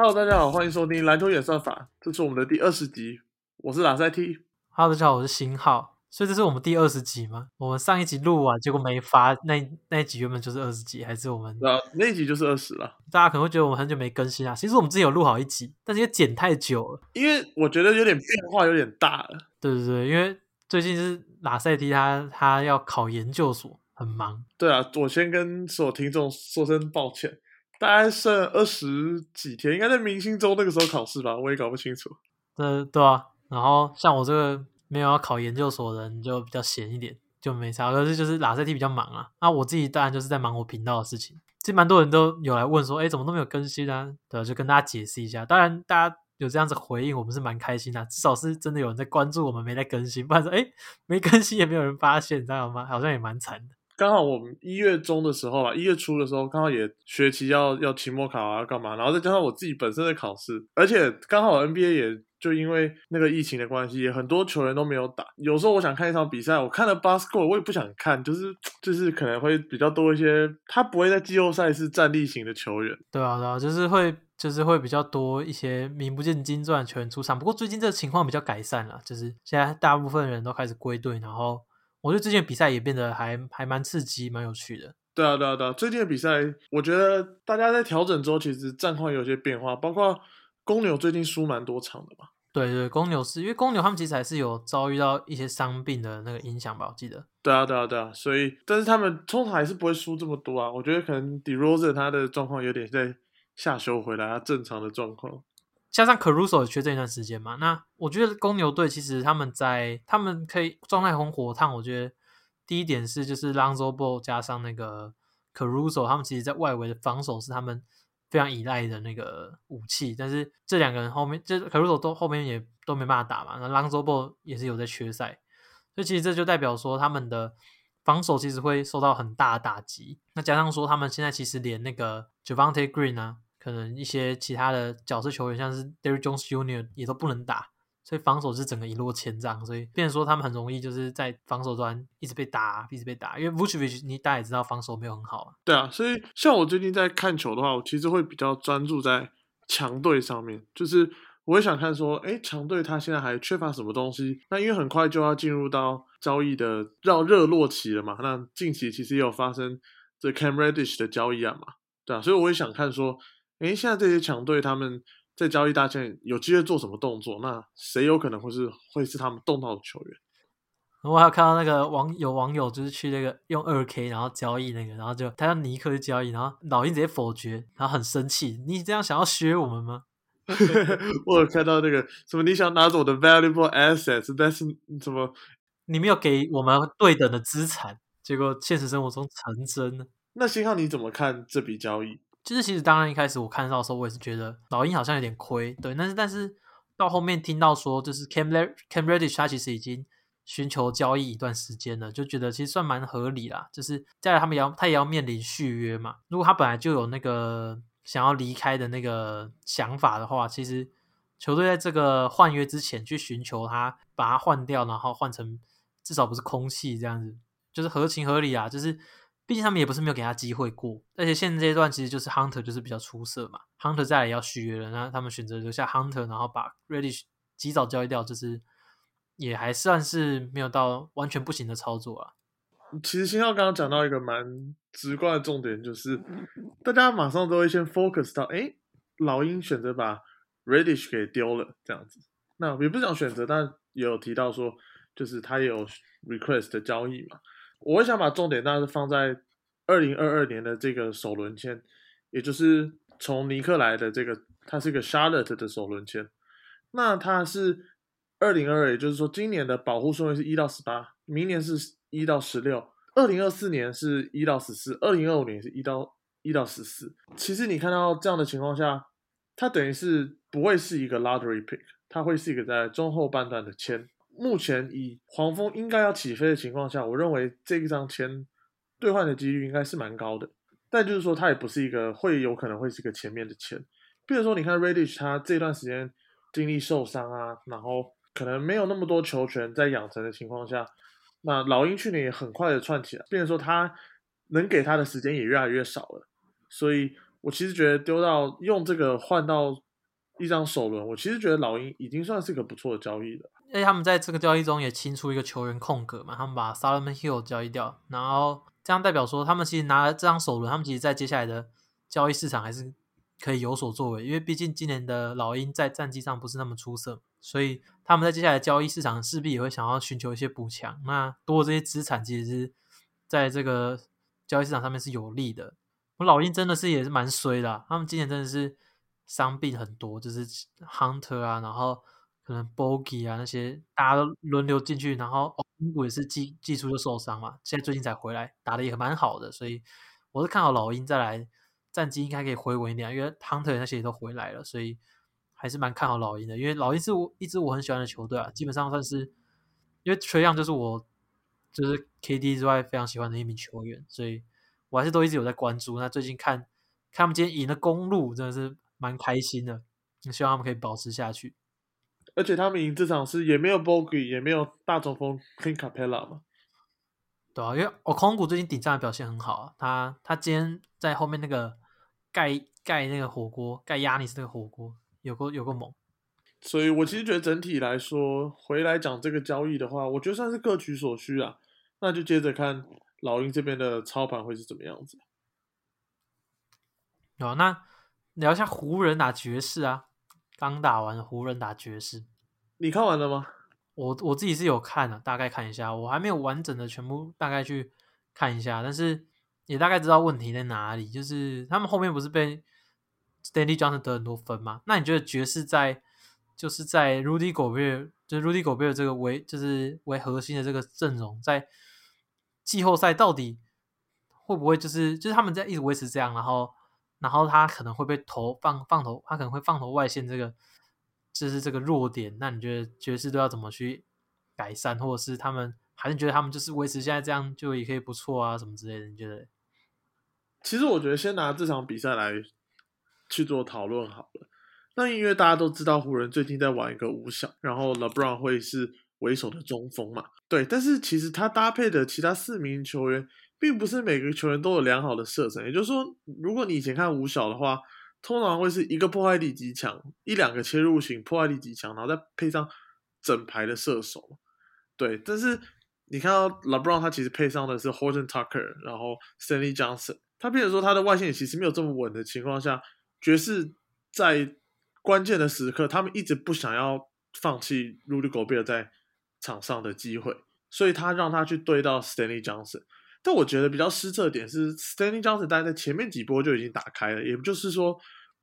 Hello，大家好，欢迎收听篮球演算法，这是我们的第二十集，我是拉塞 T。Hello，大家好，我是新浩。所以这是我们第二十集吗？我们上一集录完，结果没发，那那一集原本就是二十集，还是我们那那一集就是二十了，大家可能会觉得我们很久没更新啊。其实我们之前有录好一集，但是因为剪太久了。因为我觉得有点变化有点大了。对对对，因为最近是拉塞蒂他他要考研究所，很忙。对啊，我先跟所有听众说声抱歉，大概剩二十几天，应该在明星周那个时候考试吧，我也搞不清楚。对对啊，然后像我这个没有要考研究所的人，就比较闲一点，就没差。可是就是拉塞蒂比较忙啊，那我自己当然就是在忙我频道的事情。其实蛮多人都有来问说，哎，怎么都没有更新啊？对，就跟大家解释一下。当然，大家有这样子回应，我们是蛮开心的，至少是真的有人在关注我们，没在更新。不然说，哎，没更新也没有人发现，你知道吗？好像也蛮惨的。刚好我们一月中的时候吧，一月初的时候，刚好也学期要要期末考啊，要干嘛？然后再加上我自己本身的考试，而且刚好 NBA 也就因为那个疫情的关系，也很多球员都没有打。有时候我想看一场比赛，我看了 basketball，我也不想看，就是就是可能会比较多一些，他不会在季后赛是战力型的球员。对啊，对啊，就是会就是会比较多一些名不见经传的球员出场。不过最近这个情况比较改善了，就是现在大部分人都开始归队，然后。我觉得最近比赛也变得还还蛮刺激，蛮有趣的。对啊，对啊，对啊！最近的比赛，我觉得大家在调整之后，其实战况有些变化，包括公牛最近输蛮多场的嘛。对对，公牛是因为公牛他们其实还是有遭遇到一些伤病的那个影响吧，我记得。对啊，对啊，对啊！所以，但是他们通常还是不会输这么多啊。我觉得可能 d e r o z e 他的状况有点在下修回来，他正常的状况。加上 Caruso 也缺这一段时间嘛，那我觉得公牛队其实他们在他们可以状态很火烫。我觉得第一点是就是 Lonzo Ball 加上那个 Caruso，他们其实在外围的防守是他们非常依赖的那个武器。但是这两个人后面，就 Caruso 都后面也都没办法打嘛，那 Lonzo Ball 也是有在缺赛，所以其实这就代表说他们的防守其实会受到很大的打击。那加上说他们现在其实连那个 Javante Green 啊。可能一些其他的角色球员，像是 d e r r y Jones Jr. 也都不能打，所以防守是整个一落千丈。所以，变说他们很容易就是在防守端一直被打，一直被打。因为 Vucevic 你大家也知道，防守没有很好啊。对啊，所以像我最近在看球的话，我其实会比较专注在强队上面，就是我会想看说，哎，强队他现在还缺乏什么东西？那因为很快就要进入到交易的热热络期了嘛。那近期其实也有发生这 Cam Reddish 的交易案嘛，对啊，所以我也想看说。哎，现在这些强队他们在交易大线有机会做什么动作？那谁有可能会是会是他们动到的球员？我还有看到那个网有网友就是去那个用二 K 然后交易那个，然后就他让尼克去交易，然后老鹰直接否决，然后很生气，你这样想要削我们吗？我有看到那个什么你想拿走我的 valuable assets，但是怎么你没有给我们对等的资产，结果现实生活中成真了。那星浩你怎么看这笔交易？其实，其实当然一开始我看到的时候，我也是觉得老鹰好像有点亏，对。但是，但是到后面听到说，就是 Cam Cam Reddish 他其实已经寻求交易一段时间了，就觉得其实算蛮合理啦。就是再来他们要他也要面临续约嘛。如果他本来就有那个想要离开的那个想法的话，其实球队在这个换约之前去寻求他，把他换掉，然后换成至少不是空气这样子，就是合情合理啊，就是。毕竟他们也不是没有给他机会过，而且现在这一段其实就是 Hunter 就是比较出色嘛，Hunter 再来要续约了，那他们选择留下 Hunter，然后把 Ready 及早交易掉，就是也还算是没有到完全不行的操作啊。其实新浩刚刚讲到一个蛮直观的重点，就是大家马上都会先 focus 到，哎，老鹰选择把 Reddish 给丢了这样子，那也不是讲选择，但也有提到说，就是他也有 request 的交易嘛。我会想把重点当然是放在二零二二年的这个首轮签，也就是从尼克来的这个，它是一个 Charlotte 的首轮签。那它是二零二二，也就是说今年的保护顺位是一到十八，明年是一到十六，二零二四年是一到十四，二零二五年是一到一到十四。其实你看到这样的情况下，它等于是不会是一个 lottery pick，它会是一个在中后半段的签。目前以黄蜂应该要起飞的情况下，我认为这一张签兑换的几率应该是蛮高的。但就是说，它也不是一个会有可能会是一个前面的签。比如说，你看 Reddish 他这段时间经历受伤啊，然后可能没有那么多球权在养成的情况下，那老鹰去年也很快的串起来。变成说，他能给他的时间也越来越少了。所以我其实觉得丢到用这个换到一张首轮，我其实觉得老鹰已经算是个不错的交易了。而且他们在这个交易中也清出一个球员空格嘛，他们把 Solomon Hill 交易掉，然后这样代表说他们其实拿了这张首轮，他们其实在接下来的交易市场还是可以有所作为，因为毕竟今年的老鹰在战绩上不是那么出色，所以他们在接下来交易市场势必也会想要寻求一些补强。那多这些资产其实是在这个交易市场上面是有利的。我老鹰真的是也是蛮衰的，他们今年真的是伤病很多，就是 Hunter 啊，然后。可能 Bogey 啊那些大家都轮流进去，然后公谷也是技技术就受伤嘛，现在最近才回来，打的也蛮好的，所以我是看好老鹰再来战绩应该可以回稳一点，因为 Hunter 那些也都回来了，所以还是蛮看好老鹰的。因为老鹰是我一支我很喜欢的球队啊，基本上算是因为 Trey Young 就是我就是 KD 之外非常喜欢的一名球员，所以我还是都一直有在关注。那最近看看他们今天赢了公路，真的是蛮开心的，希望他们可以保持下去。而且他们赢这场是也没有 Bogey，也没有大中锋 King Capella 嘛？对啊，因为我空谷最近顶上的表现很好啊，他他今天在后面那个盖盖那个火锅盖亚尼斯那个火锅有个有个猛，所以我其实觉得整体来说回来讲这个交易的话，我觉得算是各取所需啊。那就接着看老鹰这边的操盘会是怎么样子。哦，那聊一下湖人打爵士啊。刚打完湖人打爵士，你看完了吗？我我自己是有看的，大概看一下，我还没有完整的全部大概去看一下，但是也大概知道问题在哪里。就是他们后面不是被 Stanley Johnson 得很多分吗？那你觉得爵士在就是在 Rudy Gobert 就是 Rudy Gobert 这个为就是为核心的这个阵容，在季后赛到底会不会就是就是他们在一直维持这样，然后？然后他可能会被投放放投，他可能会放投外线，这个就是这个弱点。那你觉得爵士都要怎么去改善，或者是他们还是觉得他们就是维持现在这样就也可以不错啊，什么之类的？你觉得？其实我觉得先拿这场比赛来去做讨论好了。那因为大家都知道湖人最近在玩一个五小，然后 LeBron 会是为首的中锋嘛，对。但是其实他搭配的其他四名球员。并不是每个球员都有良好的射程，也就是说，如果你以前看五小的话，通常会是一个破坏力极强，一两个切入型破坏力极强，然后再配上整排的射手，对。但是你看到 LeBron 他其实配上的是 Horton Tucker，然后 Stanley Johnson，他变成说他的外线其实没有这么稳的情况下，爵士在关键的时刻，他们一直不想要放弃 Rudy Gobert 在场上的机会，所以他让他去对到 Stanley Johnson。那我觉得比较失策点是，Stanley Johnson 大概在前面几波就已经打开了，也就是说，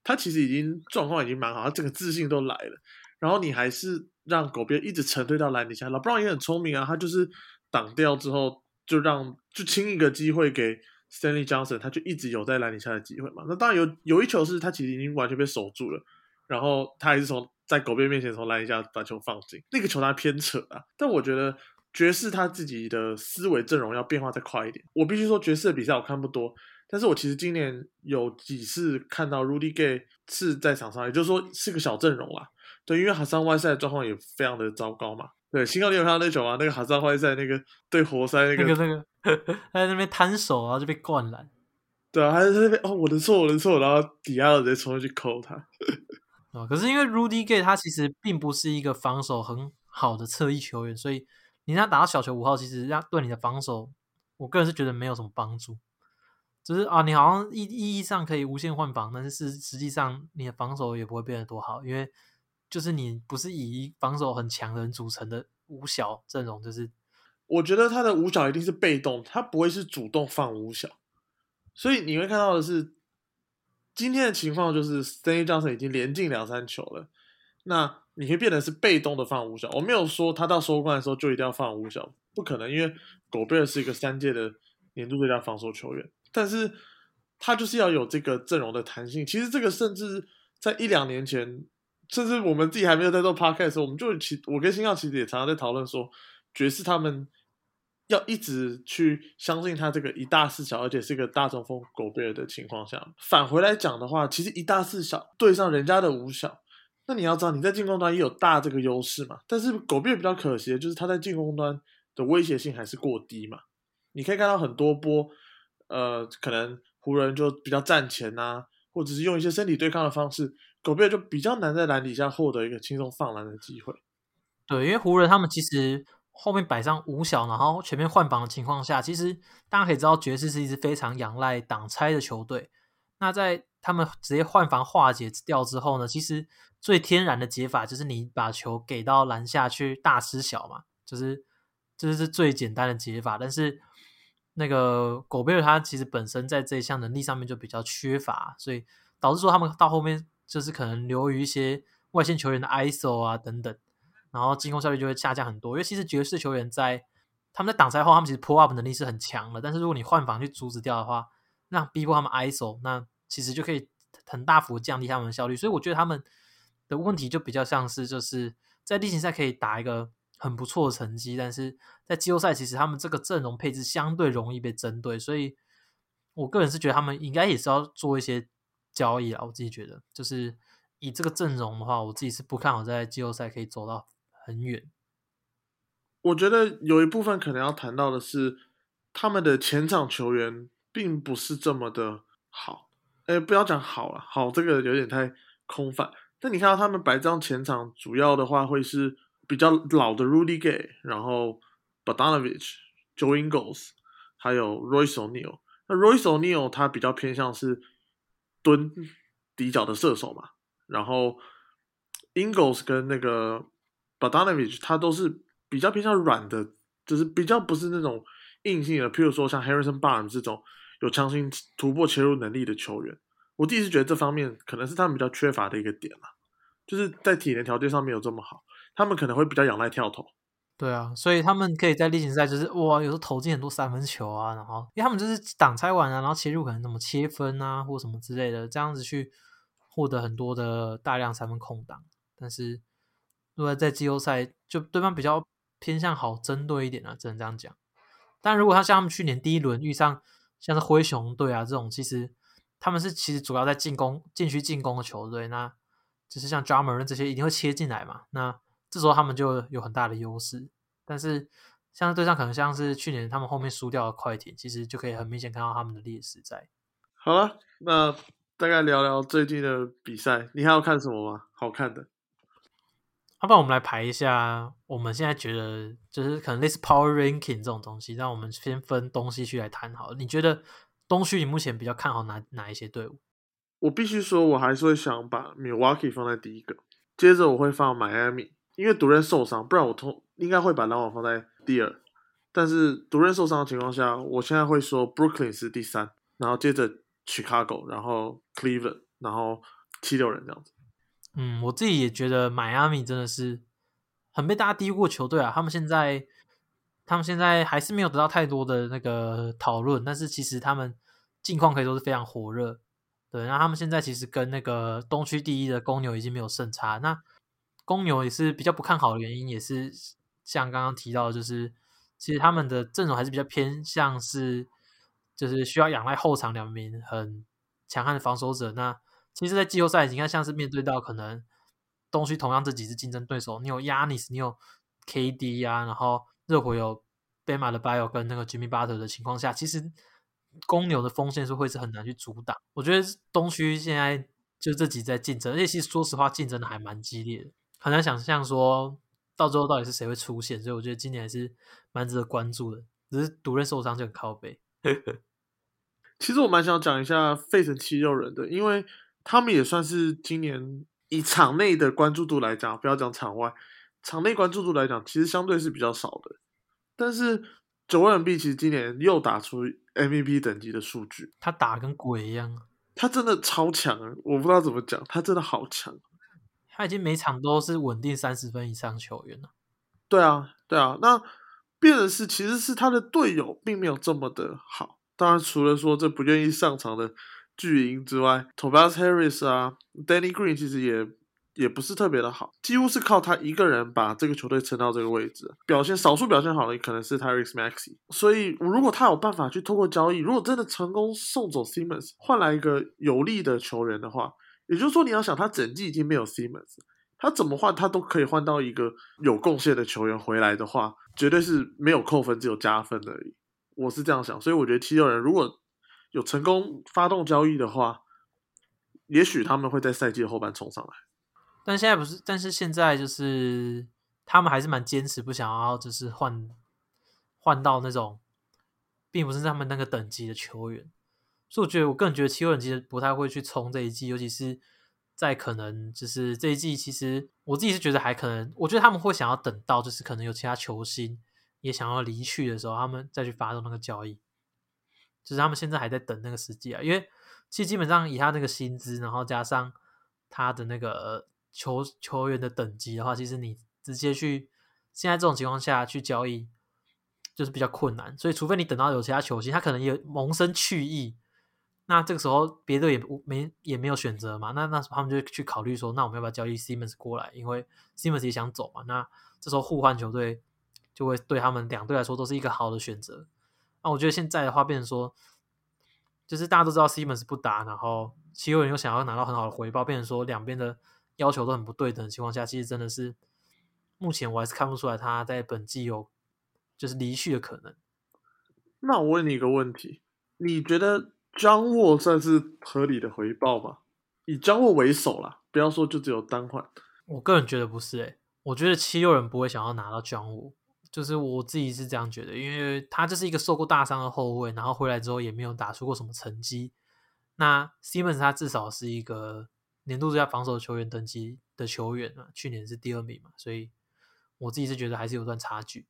他其实已经状况已经蛮好，他整个自信都来了。然后你还是让狗边一直沉退到篮底下老布朗也很聪明啊，他就是挡掉之后就让就清一个机会给 Stanley Johnson，他就一直有在篮底下的机会嘛。那当然有有一球是他其实已经完全被守住了，然后他还是从在狗边面前从篮底下把球放进，那个球他偏扯啊，但我觉得。爵士他自己的思维阵容要变化再快一点。我必须说，爵士的比赛我看不多，但是我其实今年有几次看到 Rudy Gay 是在场上，也就是说是个小阵容啦。对，因为哈桑外赛的状况也非常的糟糕嘛。对，新奥你有看到那球吗？那个哈桑外赛那个对活塞那个那个 他在那边摊手，然后就被灌篮。对啊，他在那边哦，我的错，我的错，然后底下直接冲上去扣他。啊，可是因为 Rudy Gay 他其实并不是一个防守很好的侧翼球员，所以。你让打到小球五号，其实让对你的防守，我个人是觉得没有什么帮助。只是啊，你好像意意义上可以无限换防，但是实际上你的防守也不会变得多好，因为就是你不是以防守很强的人组成的五小阵容，就是我觉得他的五小一定是被动，他不会是主动放五小，所以你会看到的是今天的情况就是 Stanley Johnson 已经连进两三球了，那。你可以变得是被动的放五小，我没有说他到收官的时候就一定要放五小，不可能，因为狗贝尔是一个三届的年度最佳防守球员，但是他就是要有这个阵容的弹性。其实这个甚至在一两年前，甚至我们自己还没有在做 podcast 的时候，我们就其我跟新耀其实也常常在讨论说，爵士他们要一直去相信他这个一大四小，而且是一个大中锋狗贝尔的情况下，返回来讲的话，其实一大四小对上人家的五小。那你要知道，你在进攻端也有大这个优势嘛。但是狗贝比较可惜的就是他在进攻端的威胁性还是过低嘛。你可以看到很多波，呃，可能湖人就比较站前呐，或者是用一些身体对抗的方式，狗贝就比较难在篮底下获得一个轻松放篮的机会。对，因为湖人他们其实后面摆上五小，然后全面换防的情况下，其实大家可以知道爵士是一支非常仰赖挡拆的球队。那在他们直接换防化解掉之后呢，其实最天然的解法就是你把球给到篮下去大吃小嘛，就是这是最简单的解法。但是那个狗贝尔他其实本身在这一项能力上面就比较缺乏，所以导致说他们到后面就是可能流于一些外线球员的 ISO 啊等等。然后进攻效率就会下降很多，因为其实爵士球员在他们在挡拆后，他们其实 pull up 能力是很强的。但是如果你换防去阻止掉的话，那逼迫他们 ISO，那其实就可以很大幅降低他们的效率。所以我觉得他们的问题就比较像是，就是在例行赛可以打一个很不错的成绩，但是在季后赛其实他们这个阵容配置相对容易被针对。所以我个人是觉得他们应该也是要做一些交易啊。我自己觉得，就是以这个阵容的话，我自己是不看好在季后赛可以走到。很远，我觉得有一部分可能要谈到的是，他们的前场球员并不是这么的好。哎，不要讲好了，好这个有点太空泛。但你看到他们白张前场，主要的话会是比较老的 Rudy Gay，然后 Badanovich、Joe Ingles，还有 Royce O'Neal。那 Royce O'Neal 他比较偏向是蹲底角的射手嘛，然后 Ingles 跟那个。Badanovich 他都是比较偏向软的，就是比较不是那种硬性的。譬如说像 Harrison Barnes 这种有强行突破切入能力的球员，我第一次觉得这方面可能是他们比较缺乏的一个点嘛，就是在体能条件上没有这么好，他们可能会比较仰赖跳投。对啊，所以他们可以在例行赛就是哇，有时候投进很多三分球啊，然后因为他们就是挡拆完啊，然后切入可能怎么切分啊，或什么之类的，这样子去获得很多的大量三分空档，但是。如果在季后赛，就对方比较偏向好针对一点啊，只能这样讲。但如果他像他们去年第一轮遇上像是灰熊队啊这种，其实他们是其实主要在进攻禁区进攻的球队，那就是像 Drummer 这些一定会切进来嘛。那这时候他们就有很大的优势。但是像对上可能像是去年他们后面输掉的快艇，其实就可以很明显看到他们的劣势在。好了，那大概聊聊最近的比赛，你还要看什么吗？好看的。要不然我们来排一下，我们现在觉得就是可能类似 Power Ranking 这种东西，让我们先分东西去来谈好。你觉得东区你目前比较看好哪哪一些队伍？我必须说，我还是会想把 Milwaukee 放在第一个，接着我会放 Miami，因为独人受伤，不然我通应该会把篮网放在第二。但是独人受伤的情况下，我现在会说 Brooklyn 是第三，然后接着 Chicago，然后 Cleveland，然后七六人这样子。嗯，我自己也觉得迈阿密真的是很被大家低估球队啊。他们现在，他们现在还是没有得到太多的那个讨论，但是其实他们近况可以说是非常火热。对，那他们现在其实跟那个东区第一的公牛已经没有胜差。那公牛也是比较不看好的原因，也是像刚刚提到，就是其实他们的阵容还是比较偏向是，就是需要仰赖后场两名很强悍的防守者。那其实，在季后赛，你看像是面对到可能东区同样这几支竞争对手，你有 Yanis，你有 KD 啊，然后热火有 Bama 的 Bio 跟那个 Jimmy Butler 的情况下，其实公牛的锋线是会是很难去阻挡。我觉得东区现在就这几在竞争，而且其实说实话，竞争的还蛮激烈的，很难想象说到最后到底是谁会出现。所以我觉得今年还是蛮值得关注的。只是独任受伤就很靠背。其实我蛮想讲一下费城七六人的，因为。他们也算是今年以场内的关注度来讲，不要讲场外，场内关注度来讲，其实相对是比较少的。但是九万币其实今年又打出 MVP 等级的数据，他打跟鬼一样，他真的超强啊！我不知道怎么讲，他真的好强。他已经每场都是稳定三十分以上球员了。对啊，对啊，那变的是其实是他的队友并没有这么的好。当然，除了说这不愿意上场的。巨婴之外，Tobias Harris 啊，Danny Green 其实也也不是特别的好，几乎是靠他一个人把这个球队撑到这个位置。表现少数表现好的可能是 Tyrese Maxey，所以如果他有办法去通过交易，如果真的成功送走 Simmons，换来一个有利的球员的话，也就是说你要想他整季已经没有 Simmons，他怎么换他都可以换到一个有贡献的球员回来的话，绝对是没有扣分，只有加分而已。我是这样想，所以我觉得七六人如果有成功发动交易的话，也许他们会在赛季后半冲上来。但现在不是，但是现在就是他们还是蛮坚持，不想要就是换换到那种，并不是他们那个等级的球员。所以我觉得，我个人觉得七六人其实不太会去冲这一季，尤其是在可能就是这一季，其实我自己是觉得还可能，我觉得他们会想要等到就是可能有其他球星也想要离去的时候，他们再去发动那个交易。就是他们现在还在等那个时机啊，因为其实基本上以他那个薪资，然后加上他的那个球球员的等级的话，其实你直接去现在这种情况下去交易，就是比较困难。所以除非你等到有其他球星，他可能也萌生去意，那这个时候别的也没也没有选择嘛，那那他们就去考虑说，那我们要不要交易 Simmons 过来？因为 Simmons 也想走嘛，那这时候互换球队就会对他们两队来说都是一个好的选择。那我觉得现在的话，变成说，就是大家都知道 Simmons 不打，然后七六人又想要拿到很好的回报，变成说两边的要求都很不对等的情况下，其实真的是目前我还是看不出来他在本季有就是离去的可能。那我问你一个问题，你觉得张沃算是合理的回报吗？以张沃为首啦，不要说就只有单换。我个人觉得不是诶、我觉得七六人不会想要拿到张沃。就是我自己是这样觉得，因为他就是一个受过大伤的后卫，然后回来之后也没有打出过什么成绩。那 Simmons 他至少是一个年度最佳防守球员等级的球员啊，去年是第二名嘛，所以我自己是觉得还是有段差距。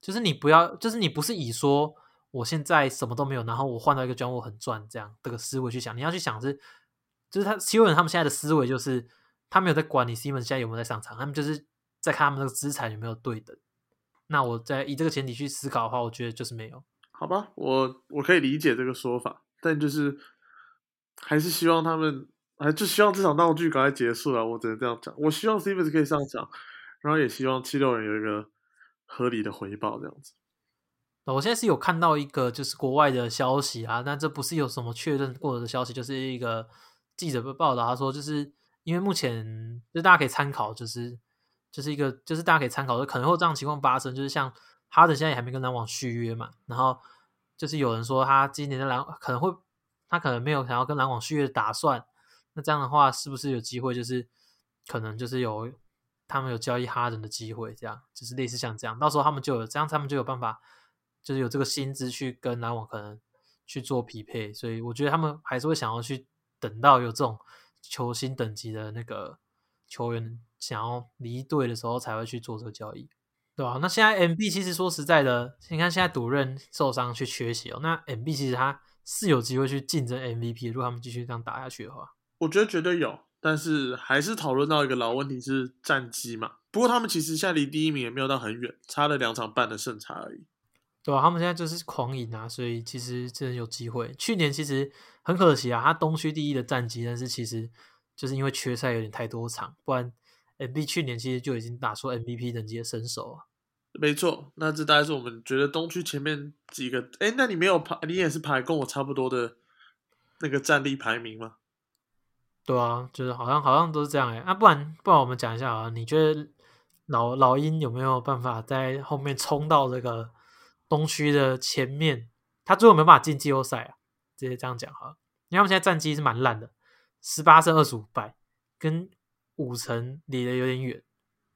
就是你不要，就是你不是以说我现在什么都没有，然后我换到一个专我很赚这样这个思维去想，你要去想是，就是他七六人他们现在的思维就是他没有在管你 Simmons 现在有没有在上场，他们就是在看他们那个资产有没有对等。那我在以这个前提去思考的话，我觉得就是没有。好吧，我我可以理解这个说法，但就是还是希望他们，还就希望这场闹剧赶快结束了。我只能这样讲。我希望 Stevens 可以上场，然后也希望七六人有一个合理的回报，这样子。我现在是有看到一个就是国外的消息啊，但这不是有什么确认过的消息，就是一个记者报道，他说就是因为目前就大家可以参考，就是就是一个就是大家可以参考，就可能会这样情况发生，就是像哈登现在也还没跟篮网续约嘛，然后就是有人说他今年的篮可能会他可能没有想要跟篮网续约的打算，那这样的话是不是有机会就是可能就是有他们有交易哈登的机会，这样就是类似像这样，到时候他们就有这样他们就有办法。就是有这个薪资去跟篮网可能去做匹配，所以我觉得他们还是会想要去等到有这种球星等级的那个球员想要离队的时候，才会去做这个交易，对吧？那现在 MB 其实说实在的，你看现在赌任受伤去缺席哦，那 MB 其实他是有机会去竞争 MVP，如果他们继续这样打下去的话，我觉得绝对有，但是还是讨论到一个老问题是战绩嘛。不过他们其实现在离第一名也没有到很远，差了两场半的胜差而已。对啊，他们现在就是狂赢啊，所以其实真的有机会。去年其实很可惜啊，他东区第一的战绩，但是其实就是因为缺赛有点太多场，不然 MB 去年其实就已经打出 MVP 等级的身手啊。没错，那这大概是我们觉得东区前面几个。哎，那你没有排，你也是排跟我差不多的那个战力排名吗？对啊，就是好像好像都是这样哎。那不然不然我们讲一下啊，你觉得老老鹰有没有办法在后面冲到这个？东区的前面，他最后没办法进季后赛啊，直接这样讲哈。因为他们现在战绩是蛮烂的，十八胜二十五败，跟五成离得有点远。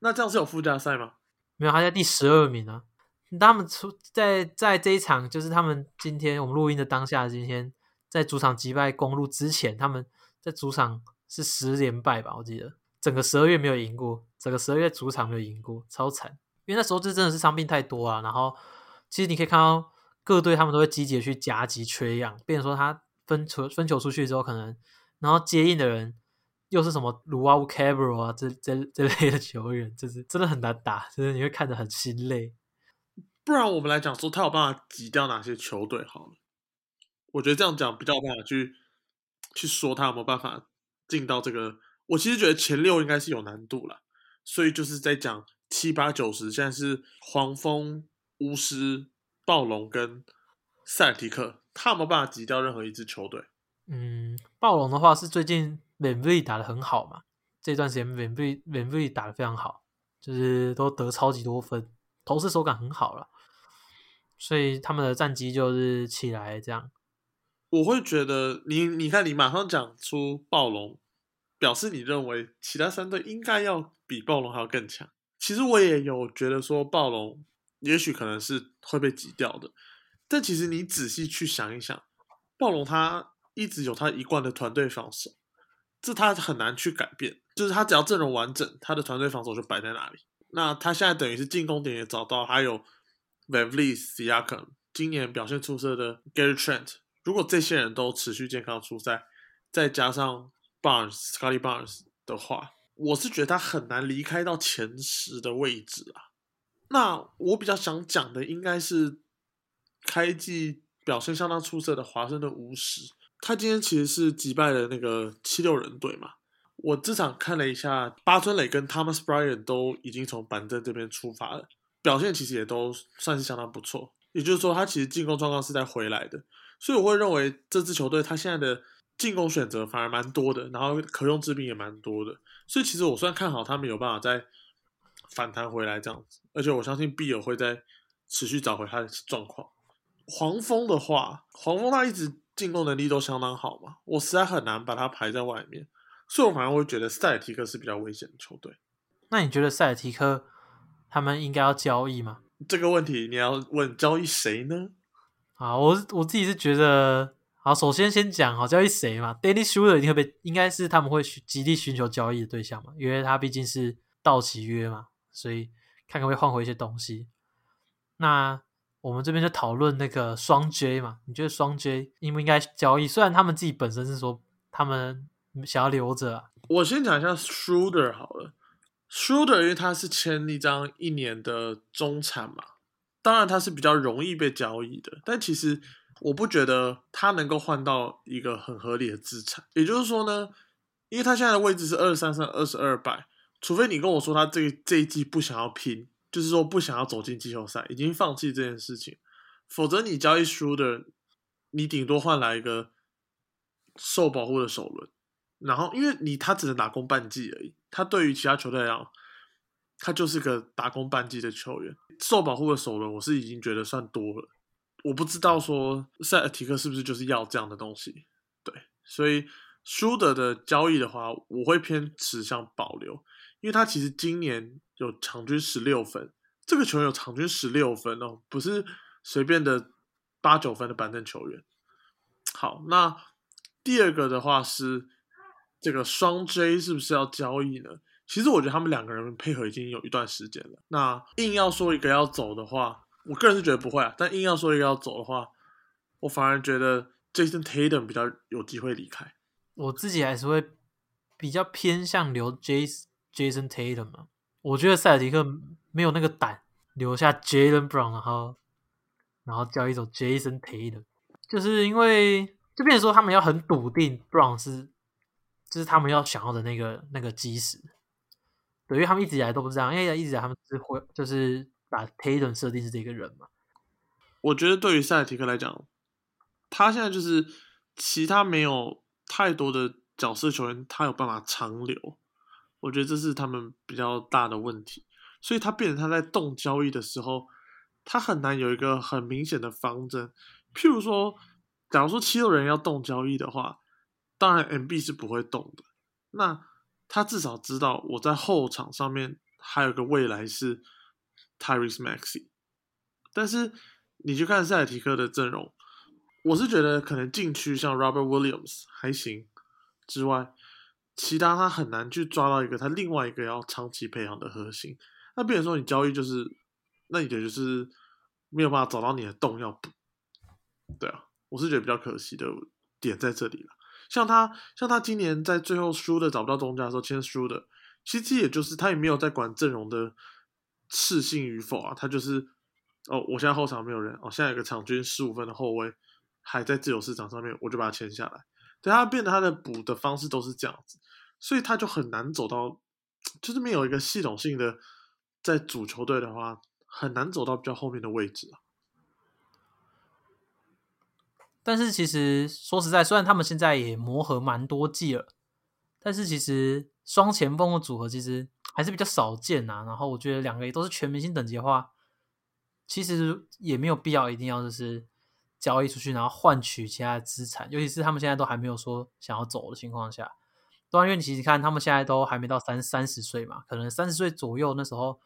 那这样是有附加赛吗？没有，他在第十二名啊。他们出在在这一场，就是他们今天我们录音的当下，今天在主场击败公路之前，他们在主场是十连败吧？我记得整个十二月没有赢过，整个十二月主场没有赢过，超惨。因为那时候这真的是伤病太多啊，然后。其实你可以看到各队他们都会积极的去夹击缺氧，变成说他分球分球出去之后，可能然后接应的人又是什么卢瓦乌卡布罗啊这这这类的球员，就是真的很难打，就是你会看着很心累。不然我们来讲说他有办法挤掉哪些球队好了，我觉得这样讲比较有办法去去说他有没有办法进到这个。我其实觉得前六应该是有难度了，所以就是在讲七八九十，现在是黄蜂。巫师、暴龙跟塞尔提克，他有没有办法挤掉任何一支球队？嗯，暴龙的话是最近 Van v 打的很好嘛，这段时间 Van v Van v 打的非常好，就是都得超级多分，投射手感很好了，所以他们的战绩就是起来这样。我会觉得你你看你马上讲出暴龙，表示你认为其他三队应该要比暴龙还要更强。其实我也有觉得说暴龙也许可能是会被挤掉的，但其实你仔细去想一想，暴龙他一直有他一贯的团队防守，这他很难去改变。就是他只要阵容完整，他的团队防守就摆在那里。那他现在等于是进攻点也找到，还有 Van Vliet、Siakam，今年表现出色的 Gary Trent。如果这些人都持续健康出赛，再加上 Barnes、Scotty Barnes 的话，我是觉得他很难离开到前十的位置啊。那我比较想讲的应该是开季表现相当出色的华盛顿巫师，他今天其实是击败了那个七六人队嘛。我这场看了一下，八村磊跟 Thomas Bryan 都已经从板凳这边出发了，表现其实也都算是相当不错。也就是说，他其实进攻状况是在回来的。所以我会认为这支球队他现在的进攻选择反而蛮多的，然后可用之兵也蛮多的。所以其实我算看好他们有办法再反弹回来这样子，而且我相信比尔会在持续找回他的状况。黄蜂的话，黄蜂他一直进攻能力都相当好嘛，我实在很难把他排在外面。所以我反而会觉得塞尔提克是比较危险的球队。那你觉得塞尔提克他们应该要交易吗？这个问题你要问交易谁呢？啊，我我自己是觉得，好，首先先讲好交易谁嘛，Danny s h u e r 一定会被，应该是他们会极力寻求交易的对象嘛，因为他毕竟是到期约嘛，所以看看会换回一些东西。那我们这边就讨论那个双 J 嘛，你觉得双 J 应不应该交易？虽然他们自己本身是说他们。想要留着，我先讲一下 Schroeder 好了。Schroeder 因为他是签一张一年的中产嘛，当然他是比较容易被交易的。但其实我不觉得他能够换到一个很合理的资产。也就是说呢，因为他现在的位置是二三三二十二百，除非你跟我说他这这一季不想要拼，就是说不想要走进季后赛，已经放弃这件事情，否则你交易 Schroeder，你顶多换来一个受保护的首轮。然后，因为你他只能打工半季而已，他对于其他球队来讲，他就是个打工半季的球员，受保护的首轮，我是已经觉得算多了。我不知道说塞尔提克是不是就是要这样的东西，对，所以舒德的交易的话，我会偏持向保留，因为他其实今年有场均十六分，这个球员有场均十六分哦，不是随便的八九分的板凳球员。好，那第二个的话是。这个双 J 是不是要交易呢？其实我觉得他们两个人配合已经有一段时间了。那硬要说一个要走的话，我个人是觉得不会啊。但硬要说一个要走的话，我反而觉得 Jason Tatum 比较有机会离开。我自己还是会比较偏向留 Jason Jason Tatum 嘛。我觉得塞尔提克没有那个胆留下 Jalen Brown，然后然后交易走 Jason Tatum，就是因为就变成说他们要很笃定 Brown 是。就是他们要想要的那个那个基石，对，因为他们一直以来都不是这样，因为一直以来他们是会就是把 Tatum 设定是这个人嘛。我觉得对于塞尔提克来讲，他现在就是其他没有太多的角色球员，他有办法长留，我觉得这是他们比较大的问题，所以他变成他在动交易的时候，他很难有一个很明显的方针。譬如说，假如说七六人要动交易的话。当然，M B 是不会动的。那他至少知道我在后场上面还有个未来是 Tyrese Maxey。但是你去看塞尔提克的阵容，我是觉得可能禁区像 Robert Williams 还行之外，其他他很难去抓到一个他另外一个要长期培养的核心。那比如说你交易就是，那你的就是没有办法找到你的洞要补。对啊，我是觉得比较可惜的点在这里了。像他，像他今年在最后输的找不到东家的时候签输的，其实也就是他也没有在管阵容的适性与否啊，他就是哦，我现在后场没有人，哦，现在有个场均十五分的后卫还在自由市场上面，我就把他签下来。对他变得他的补的方式都是这样子，所以他就很难走到，就是没有一个系统性的在主球队的话，很难走到比较后面的位置啊。但是其实说实在，虽然他们现在也磨合蛮多季了，但是其实双前锋的组合其实还是比较少见呐。然后我觉得两个也都是全明星等级的话，其实也没有必要一定要就是交易出去，然后换取其他的资产，尤其是他们现在都还没有说想要走的情况下，对啊，因为你其实看他们现在都还没到三三十岁嘛，可能三十岁左右那时候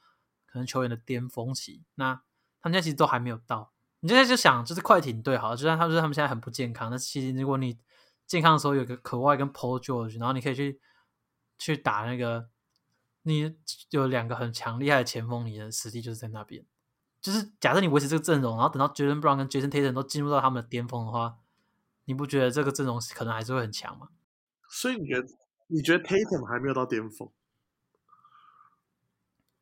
可能球员的巅峰期，那他们现在其实都还没有到。你现在就想，就是快艇队好了，就算他们说他们现在很不健康，那其实如果你健康的时候有个可外跟 Paul George，然后你可以去去打那个，你有两个很强厉害的前锋，你的实力就是在那边。就是假设你维持这个阵容，然后等到 Jalen Brown 跟 Jason Tatum 都进入到他们的巅峰的话，你不觉得这个阵容可能还是会很强吗？所以你觉得你觉得 Tatum 还没有到巅峰？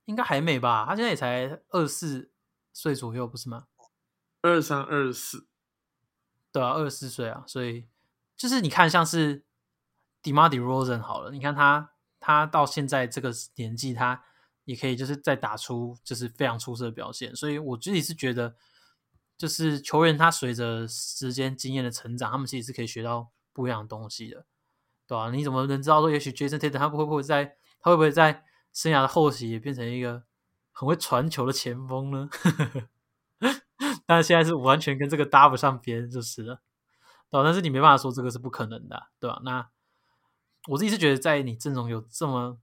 应该还没吧？他现在也才二十四岁左右，不是吗？二三二四，对啊，二十四岁啊，所以就是你看，像是 Demar Derozan 好了，你看他他到现在这个年纪，他。也可以，就是再打出就是非常出色的表现，所以我自己是觉得，就是球员他随着时间经验的成长，他们其实是可以学到不一样的东西的，对吧？你怎么能知道说，也许 Jason Tatum 他会不会在他会不会在生涯的后期也变成一个很会传球的前锋呢？但是现在是完全跟这个搭不上边就是了，对吧？但是你没办法说这个是不可能的，对吧？那我自己是觉得，在你阵容有这么。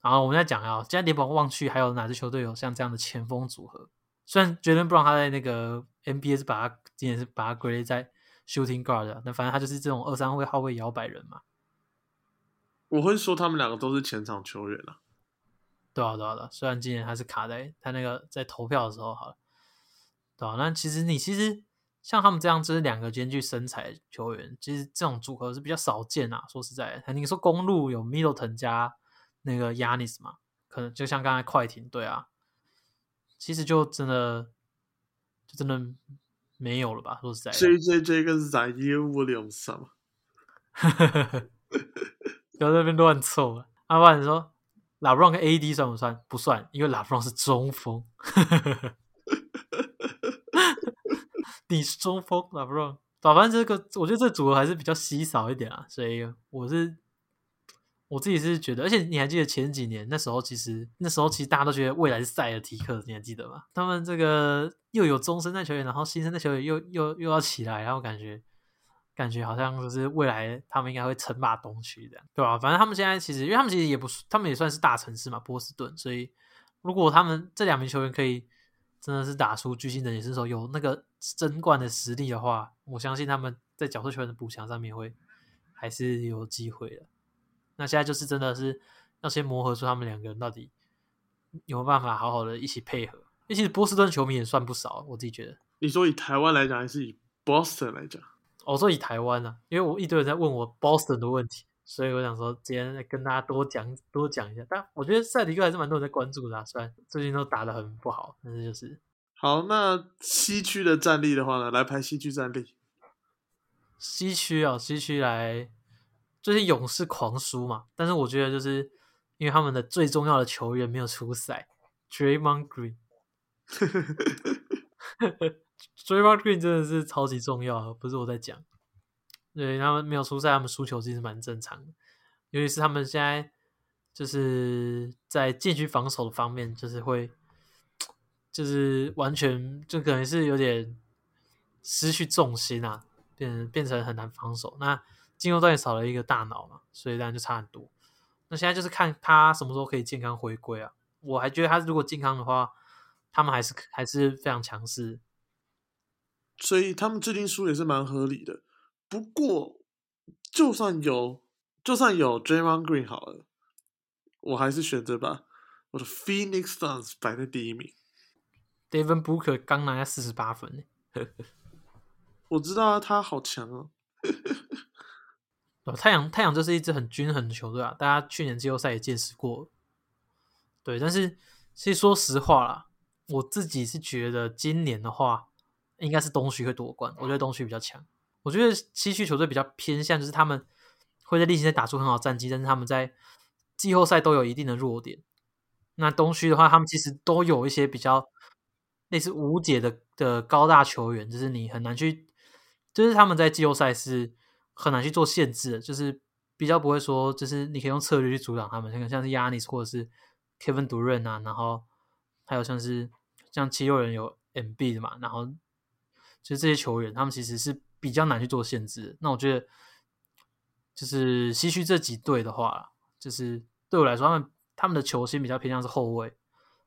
然后我们在讲啊，现在联盟望去还有哪支球队有像这样的前锋组合？虽然 Jalen Brown 他在那个 NBA 是把他今年是把他归类在 Shooting Guard 的，那反正他就是这种二三位号位摇摆人嘛。我会说他们两个都是前场球员啊。对啊，对啊，对。虽然今年他是卡在他那个在投票的时候好了，对啊，那其实你其实像他们这样，就是两个兼具身材球员，其实这种组合是比较少见啊。说实在，你说公路有 Middleton 加。那个 Yanis 嘛，可能就像刚才快艇对啊，其实就真的就真的没有了吧？说实在，J J J 跟 Zaire Williams 嘛，不要在那边乱凑。阿万说，LaBron 跟 AD 算不算？不算，因为 LaBron 是中锋。你是中锋，LaBron。反正这个，我觉得这组合还是比较稀少一点啊，所以我是。我自己是觉得，而且你还记得前几年那时候，其实那时候其实大家都觉得未来是塞尔提克，你还记得吗？他们这个又有中生代球员，然后新生代球员又又又要起来，然后感觉感觉好像就是未来他们应该会称霸东区这样，对吧？反正他们现在其实，因为他们其实也不，他们也算是大城市嘛，波士顿，所以如果他们这两名球员可以真的是打出巨星等级身手，有那个争冠的实力的话，我相信他们在角色球员的补强上面会还是有机会的。那现在就是真的是要先磨合出他们两个人到底有没有办法好好的一起配合。因为其实波士顿球迷也算不少，我自己觉得。你说以台湾来讲，还是以 Boston 来讲？我说以台湾啊，因为我一堆人在问我 Boston 的问题，所以我想说今天跟大家多讲多讲一下。但我觉得赛迪克还是蛮多人在关注的，虽然最近都打的很不好，但是就是好。那西区的战力的话呢，来排西区战力。西区啊，西区来。就是勇士狂输嘛，但是我觉得就是因为他们的最重要的球员没有出赛，Draymond Green，Draymond Green 真的是超级重要，不是我在讲。对他们没有出赛，他们输球其实蛮正常的，尤其是他们现在就是在禁区防守的方面，就是会就是完全就可能是有点失去重心啊，变变成很难防守。那进攻端也少了一个大脑嘛，所以当然就差很多。那现在就是看他什么时候可以健康回归啊。我还觉得他如果健康的话，他们还是还是非常强势。所以他们最近输也是蛮合理的。不过，就算有就算有 Draymond Green 好了，我还是选择把我的 Phoenix Suns 摆在第一名。Devin Booker 刚拿下四十八分呢。我知道啊，他好强啊。太阳太阳就是一支很均衡的球队啊，大家去年季后赛也见识过。对，但是其实说实话啦，我自己是觉得今年的话，应该是东区会夺冠。我觉得东区比较强。我觉得西区球队比较偏向，就是他们会在例行赛打出很好战绩，但是他们在季后赛都有一定的弱点。那东区的话，他们其实都有一些比较类似无解的的高大球员，就是你很难去，就是他们在季后赛是。很难去做限制，就是比较不会说，就是你可以用策略去阻挡他们，像像是 Yanis 或者是 Kevin Duren 啊，然后还有像是像七六人有 MB 的嘛，然后就这些球员他们其实是比较难去做限制。那我觉得，就是西区这几队的话，就是对我来说，他们他们的球星比较偏向是后卫。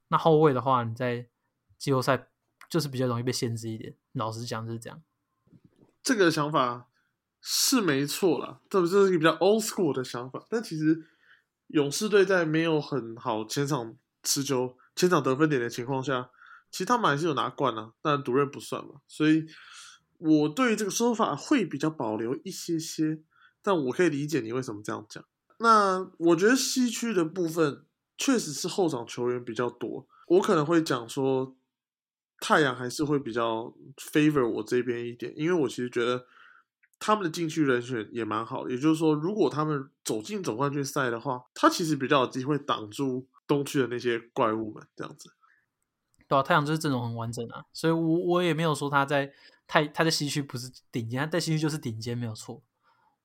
那后卫的话，你在季后赛就是比较容易被限制一点。老实讲就是这样。这个想法是没错啦，这不是一个比较 old school 的想法。但其实勇士队在没有很好前场持球、前场得分点的情况下，其实他们还是有拿冠啊，但独任不算嘛。所以我对这个说法会比较保留一些些，但我可以理解你为什么这样讲。那我觉得西区的部分。确实是后场球员比较多，我可能会讲说，太阳还是会比较 favor 我这边一点，因为我其实觉得他们的禁区人选也蛮好，也就是说，如果他们走进总冠军赛的话，他其实比较有机会挡住东区的那些怪物们，这样子。对啊，太阳就是阵容很完整啊，所以我我也没有说他在太他在西区不是顶尖，他在西区就是顶尖没有错，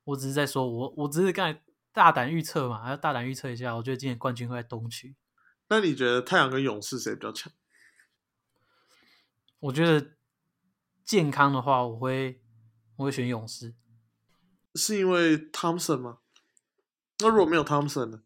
我只是在说我我只是刚才。大胆预测嘛，还要大胆预测一下。我觉得今年冠军会在东区。那你觉得太阳跟勇士谁比较强？我觉得健康的话，我会我会选勇士。是因为汤森吗？那如果没有汤森呢？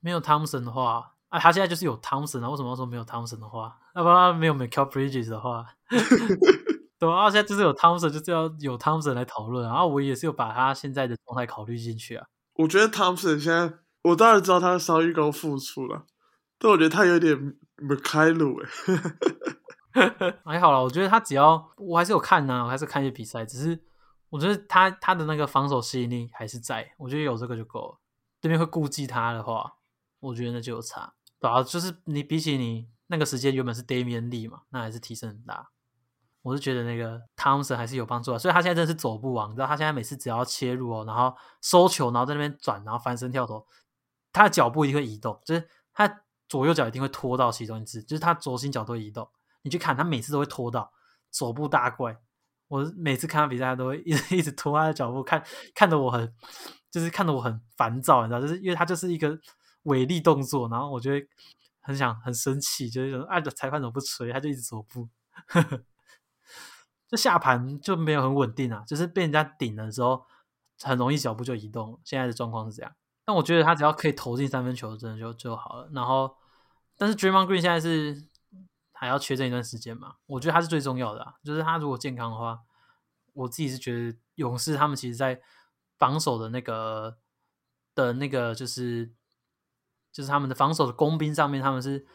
没有汤森的话，啊，他现在就是有汤森啊。为什么要说没有汤森的话？要不然没有 Michael Bridges 的话。对啊，现在就是有汤森，就是要有汤森来讨论。然后我也是有把他现在的状态考虑进去啊。我觉得汤森现在，我当然知道他伤愈高复出了，但我觉得他有点没开路哎。还好了，我觉得他只要我还是有看呢，我还是看一些比赛。只是我觉得他他的那个防守吸引力还是在，我觉得有这个就够了。对面会顾忌他的话，我觉得那就有差。对啊，就是你比起你那个时间原本是 Damian 力嘛，那还是提升很大。我是觉得那个汤森还是有帮助的，所以他现在真的是走步王，你知道他现在每次只要切入哦，然后收球，然后在那边转，然后翻身跳投，他的脚步一定会移动，就是他左右脚一定会拖到其中一只，就是他左心脚都会移动。你去看他每次都会拖到走步大怪，我每次看他比赛都会 一直一直拖他的脚步，看看得我很就是看得我很烦躁，你知道，就是因为他就是一个违例动作，然后我就会很想很生气，就是说啊，裁判怎么不吹？他就一直走步。这下盘就没有很稳定啊，就是被人家顶的时候，很容易脚步就移动。现在的状况是这样，但我觉得他只要可以投进三分球，真的就就好了。然后，但是 Dream On Green 现在是还要缺这一段时间嘛？我觉得他是最重要的啊，就是他如果健康的话，我自己是觉得勇士他们其实在防守的那个的那个就是就是他们的防守的工兵上面，他们是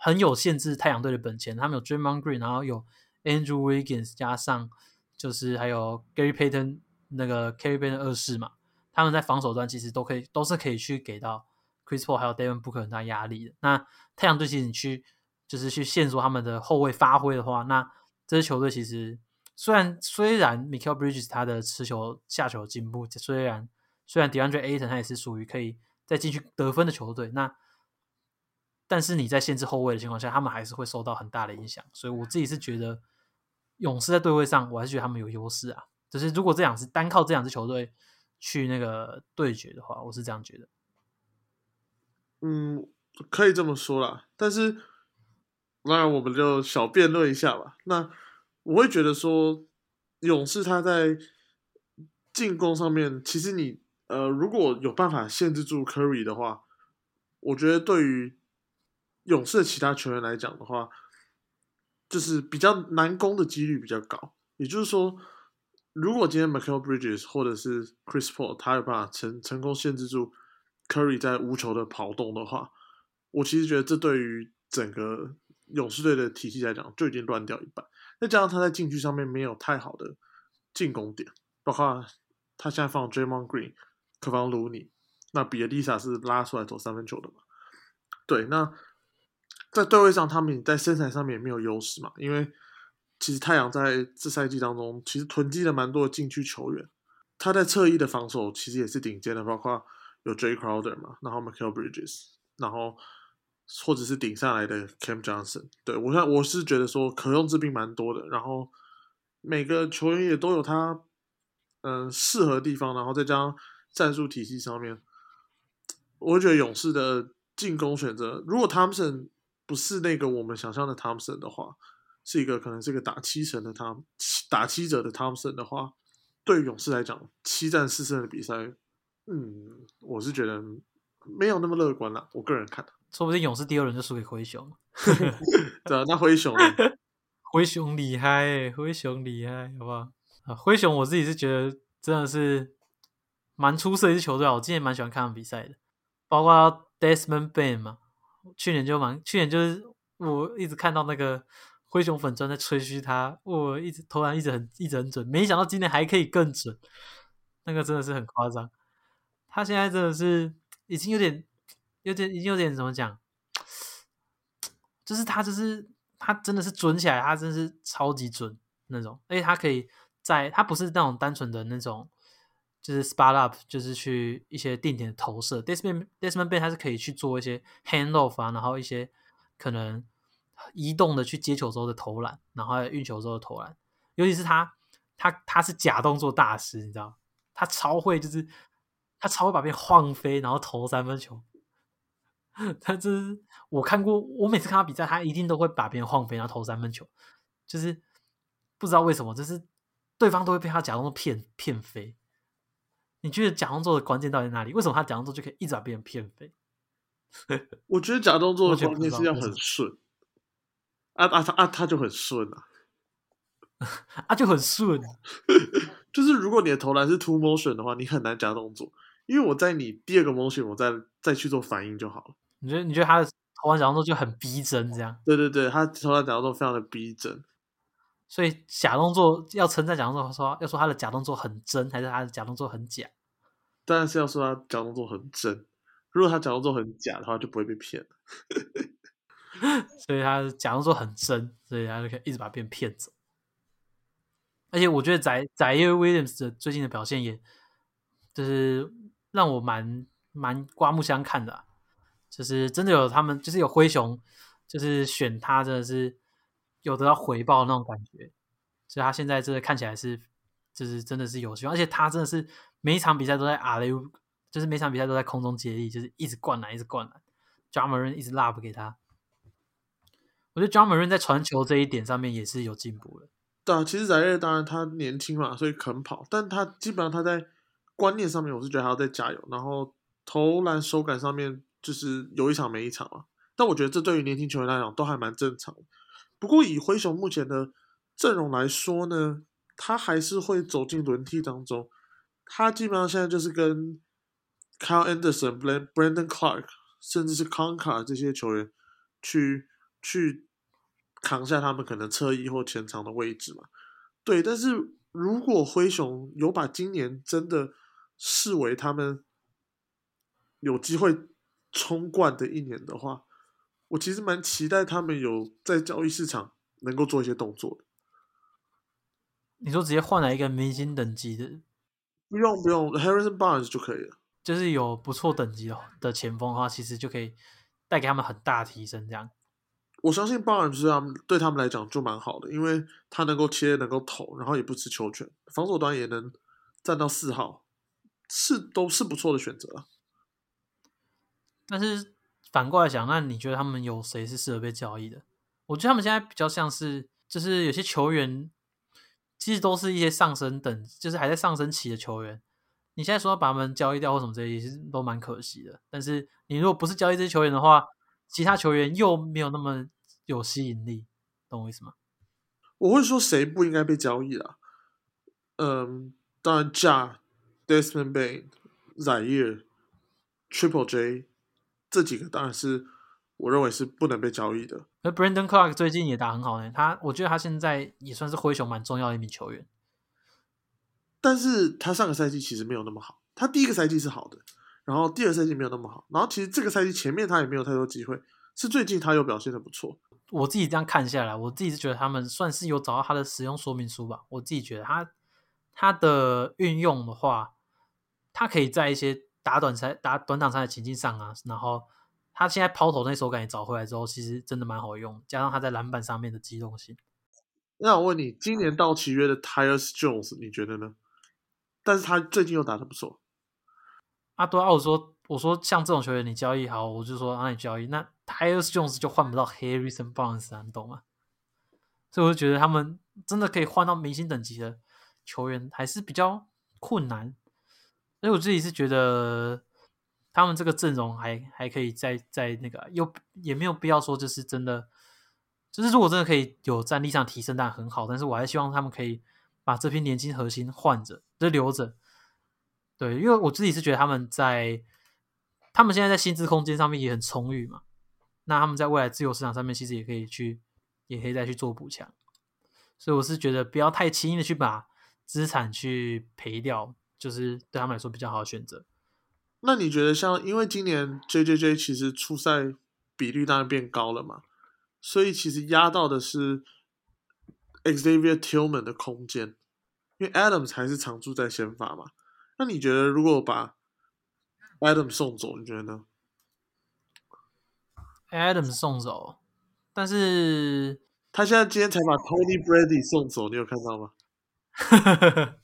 很有限制太阳队的本钱。他们有 Draymond Green，然后有。Andrew Wiggins 加上就是还有 Gary Payton 那个 Gary Payton 二世嘛，他们在防守端其实都可以都是可以去给到 Chris Paul 还有 Devin Booker 很大压力的。那太阳队其实你去就是去限缩他们的后卫发挥的话，那这支球队其实虽然虽然 Michael Bridges 他的持球下球进步，虽然虽然 DeAndre Ayton 他也是属于可以再进去得分的球队，那但是你在限制后卫的情况下，他们还是会受到很大的影响。所以我自己是觉得。勇士在对位上，我还是觉得他们有优势啊。就是如果这两支单靠这两支球队去那个对决的话，我是这样觉得。嗯，可以这么说啦。但是，那我们就小辩论一下吧。那我会觉得说，勇士他在进攻上面，其实你呃，如果有办法限制住 Curry 的话，我觉得对于勇士的其他球员来讲的话。就是比较难攻的几率比较高，也就是说，如果今天 Michael Bridges 或者是 Chris Paul 他有办法成成功限制住 Curry 在无球的跑动的话，我其实觉得这对于整个勇士队的体系来讲就已经乱掉一半。再加上他在禁区上面没有太好的进攻点，包括他现在放 Draymond Green、科方卢尼，那比尔蒂萨是拉出来投三分球的嘛？对，那。在对位上，他们在身材上面也没有优势嘛，因为其实太阳在这赛季当中其实囤积了蛮多的禁区球员，他在侧翼的防守其实也是顶尖的，包括有 J Crowder 嘛，然后 Michael Bridges，然后或者是顶上来的 Cam Johnson，对我看我是觉得说可用之兵蛮多的，然后每个球员也都有他嗯适合的地方，然后再加上战术体系上面，我觉得勇士的进攻选择，如果他们是不是那个我们想象的 Thompson 的话，是一个可能是一个打七成的汤打七折的汤森的话，对勇士来讲，七战四胜的比赛，嗯，我是觉得没有那么乐观了。我个人看，说不定勇士第二轮就输给灰熊。对啊，那灰熊呢？灰熊厉害，灰熊厉害，好不好？啊，灰熊我自己是觉得真的是蛮出色一支球队啊，我今年蛮喜欢看他们比赛的，包括 Desmond Bain 嘛，去年就蛮，去年就是我一直看到那个灰熊粉砖在吹嘘他，我一直投篮一直很一直很准，没想到今年还可以更准，那个真的是很夸张。他现在真的是已经有点有点有点怎么讲，就是他就是他真的是准起来，他真是超级准那种，而且他可以。在他不是那种单纯的那种，就是 spot up，就是去一些定点投射。Desmond Desmond Ben 他是可以去做一些 hand off 啊，然后一些可能移动的去接球之后的投篮，然后运球之后的投篮。尤其是他，他他是假动作大师，你知道？他超会，就是他超会把别人晃飞，然后投三分球。他这是我看过，我每次看他比赛，他一定都会把别人晃飞，然后投三分球。就是不知道为什么，就是。对方都会被他假动作骗骗飞。你觉得假动作的关键到底在哪里？为什么他假动作就可以一直把别人骗飞？我觉得假动作的关键是要很顺。啊啊他啊他就很顺啊，啊就很顺。就是如果你的投篮是 two motion 的话，你很难假动作，因为我在你第二个 motion，我再再去做反应就好了。你觉得你觉得他的投篮假动作就很逼真，这样？对对对，他投篮假动作非常的逼真。所以假动作要称赞假动作，说要说他的假动作很真，还是他的假动作很假？当然是要说他假动作很真。如果他假动作很假的话，就不会被骗了。所以他假动作很真，所以他就可以一直把别人骗走。而且我觉得仔仔耶 Williams 的最近的表现，也就是让我蛮蛮刮目相看的。就是真的有他们，就是有灰熊，就是选他真的是。有得到回报那种感觉，所以他现在真的看起来是，就是真的是有希望，而且他真的是每一场比赛都在阿雷乌，就是每场比赛都在空中接力，就是一直灌篮，一直灌篮，John Moran 一直 love 给他。我觉得 John Moran 在传球这一点上面也是有进步的。对啊，其实翟瑞当然他年轻嘛，所以肯跑，但他基本上他在观念上面，我是觉得还要再加油，然后投篮手感上面就是有一场没一场嘛。但我觉得这对于年轻球员来讲都还蛮正常。不过以灰熊目前的阵容来说呢，他还是会走进轮替当中。他基本上现在就是跟 Kyle Anderson、Brandon Clark，甚至是 Conca 这些球员去去扛下他们可能侧翼或前场的位置嘛。对，但是如果灰熊有把今年真的视为他们有机会冲冠的一年的话，我其实蛮期待他们有在交易市场能够做一些动作的。你说直接换来一个明星等级的，不用不用，Harrison Barnes 就可以了。就是有不错等级的的前锋的话，其实就可以带给他们很大提升。这样，我相信 Barnes 这样对他们来讲就蛮好的，因为他能够切，能够投，然后也不吃球权，防守端也能站到四号，是都是不错的选择。但是。反过来想，那你觉得他们有谁是适合被交易的？我觉得他们现在比较像是，就是有些球员其实都是一些上升等，就是还在上升期的球员。你现在说要把他们交易掉或什么这些，其实都蛮可惜的。但是你如果不是交易这些球员的话，其他球员又没有那么有吸引力，懂我意思吗？我会说谁不应该被交易了？嗯，当然，Ja、Desmond Bain、冉叶、Triple J。这几个当然是我认为是不能被交易的。而 Brandon Clark 最近也打很好呢，他我觉得他现在也算是灰熊蛮重要的一名球员。但是他上个赛季其实没有那么好，他第一个赛季是好的，然后第二赛季没有那么好，然后其实这个赛季前面他也没有太多机会，是最近他又表现的不错。我自己这样看下来，我自己是觉得他们算是有找到他的使用说明书吧。我自己觉得他他的运用的话，他可以在一些。打短赛、打短场赛的情境上啊，然后他现在抛投那手感也找回来之后，其实真的蛮好用，加上他在篮板上面的机动性。那我问你，今年到期约的 Tyus Jones，你觉得呢？但是他最近又打的不错。啊，对啊，我说我说像这种球员你交易好，我就说让你交易。那 Tyus Jones 就换不到 Harrison Barnes 啊，你懂吗？所以我就觉得他们真的可以换到明星等级的球员，还是比较困难。所以我自己是觉得他们这个阵容还还可以再再那个，又也没有必要说就是真的，就是如果真的可以有战力上提升，当然很好。但是我还希望他们可以把这批年轻核心换着，就留着。对，因为我自己是觉得他们在他们现在在薪资空间上面也很充裕嘛，那他们在未来自由市场上面其实也可以去，也可以再去做补强。所以我是觉得不要太轻易的去把资产去赔掉，就是对他们来说比较好的选择。那你觉得像，因为今年 J J J 其实出赛比率当然变高了嘛，所以其实压到的是 Xavier Tillman 的空间，因为 Adams 还是常驻在先发嘛。那你觉得如果把 Adams 送走，你觉得呢？Adams 送走，但是他现在今天才把 Tony Brady 送走，你有看到吗？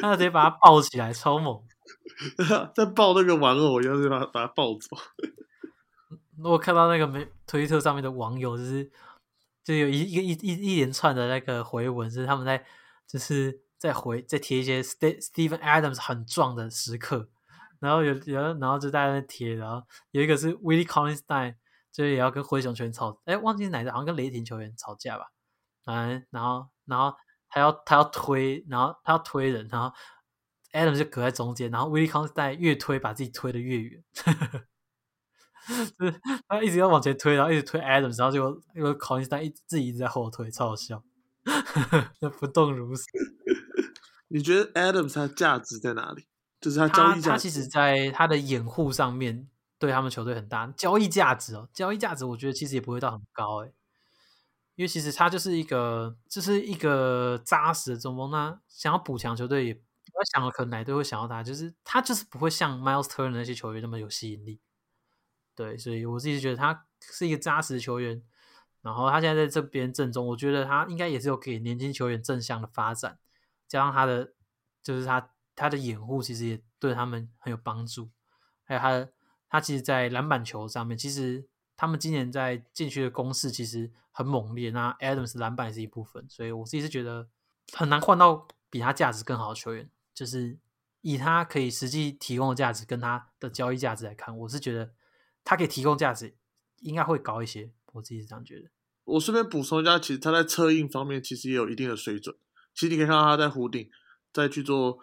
他直接把他抱起来，超猛！在抱那个玩偶一样，就把把他抱走。我看到那个没推特上面的网友，就是就有一一个一一一连串的那个回文，是他们在就是在回在贴一些 Ste Stephen Adams 很壮的时刻，然后有有然后就在那贴，然后有一个是 Willie Collins Stein，就是也要跟灰熊球员吵，哎，忘记是哪个，好像跟雷霆球员吵架吧，嗯，然后然后他要他要推，然后他要推人，然后 Adams 就隔在中间，然后 Willie Collins Stein 越推把自己推的越远。就是他一直要往前推，然后一直推 Adams，然后就因为 Collins 他一自己一直在后推，超好笑，那不动如山。你觉得 Adams 他价值在哪里？就是他交易价他其实在他的掩护上面对他们球队很大交易价值哦，交易价值我觉得其实也不会到很高诶，因为其实他就是一个就是一个扎实的中锋，那想要补强球队也我想了，可能哪队会想要他，就是他就是不会像 Miles Turner 那些球员那么有吸引力。对，所以我自己觉得他是一个扎实的球员，然后他现在在这边正中，我觉得他应该也是有给年轻球员正向的发展，加上他的就是他他的掩护其实也对他们很有帮助，还有他的他其实，在篮板球上面，其实他们今年在禁区的攻势其实很猛烈，那 Adams 篮板也是一部分，所以我自己是觉得很难换到比他价值更好的球员，就是以他可以实际提供的价值跟他的交易价值来看，我是觉得。他可以提供价值，应该会高一些。我自己是这样觉得。我顺便补充一下，其实他在策应方面其实也有一定的水准。其实你可以看到他在弧顶，在去做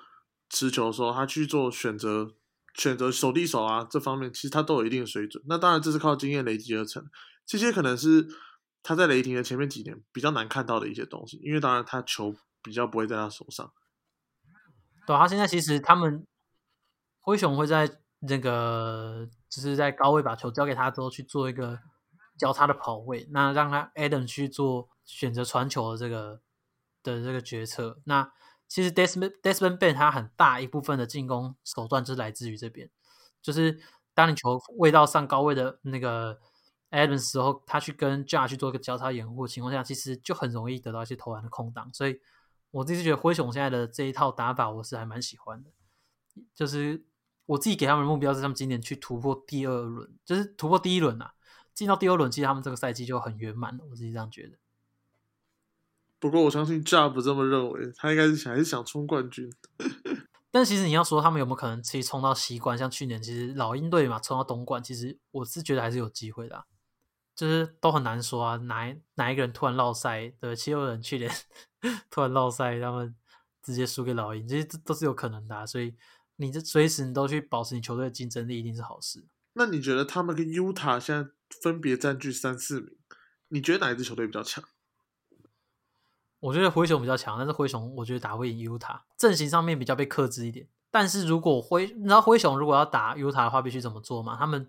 持球的时候，他去做选择、选择手递手啊这方面，其实他都有一定的水准。那当然这是靠经验累积而成，这些可能是他在雷霆的前面几年比较难看到的一些东西，因为当然他球比较不会在他手上。对，他现在其实他们灰熊会在。那个就是在高位把球交给他之后去做一个交叉的跑位，那让他 Adam 去做选择传球的这个的这个决策。那其实 Desmond Desmond Ben 他很大一部分的进攻手段就是来自于这边，就是当你球位到上高位的那个 Adam 时候，他去跟 Jar 去做一个交叉掩护的情况下，其实就很容易得到一些投篮的空档。所以我自己觉得灰熊现在的这一套打法，我是还蛮喜欢的，就是。我自己给他们的目标是，他们今年去突破第二轮，就是突破第一轮啊，进到第二轮，其实他们这个赛季就很圆满了。我自己这样觉得。不过我相信 j a 不这么认为，他应该是还是想冲冠军。但其实你要说他们有没有可能其实冲到西冠，像去年其实老鹰队嘛冲到东冠，其实我是觉得还是有机会的，就是都很难说啊，哪哪一个人突然落赛，对，七六人去年 突然落赛，他们直接输给老鹰，这些都是有可能的，所以。你这随时你都去保持你球队的竞争力，一定是好事。那你觉得他们跟 Utah 现在分别占据三四名，你觉得哪一支球队比较强？我觉得灰熊比较强，但是灰熊我觉得打会赢 Utah，阵型上面比较被克制一点。但是如果灰，你知道灰熊如果要打 Utah 的话，必须怎么做吗？他们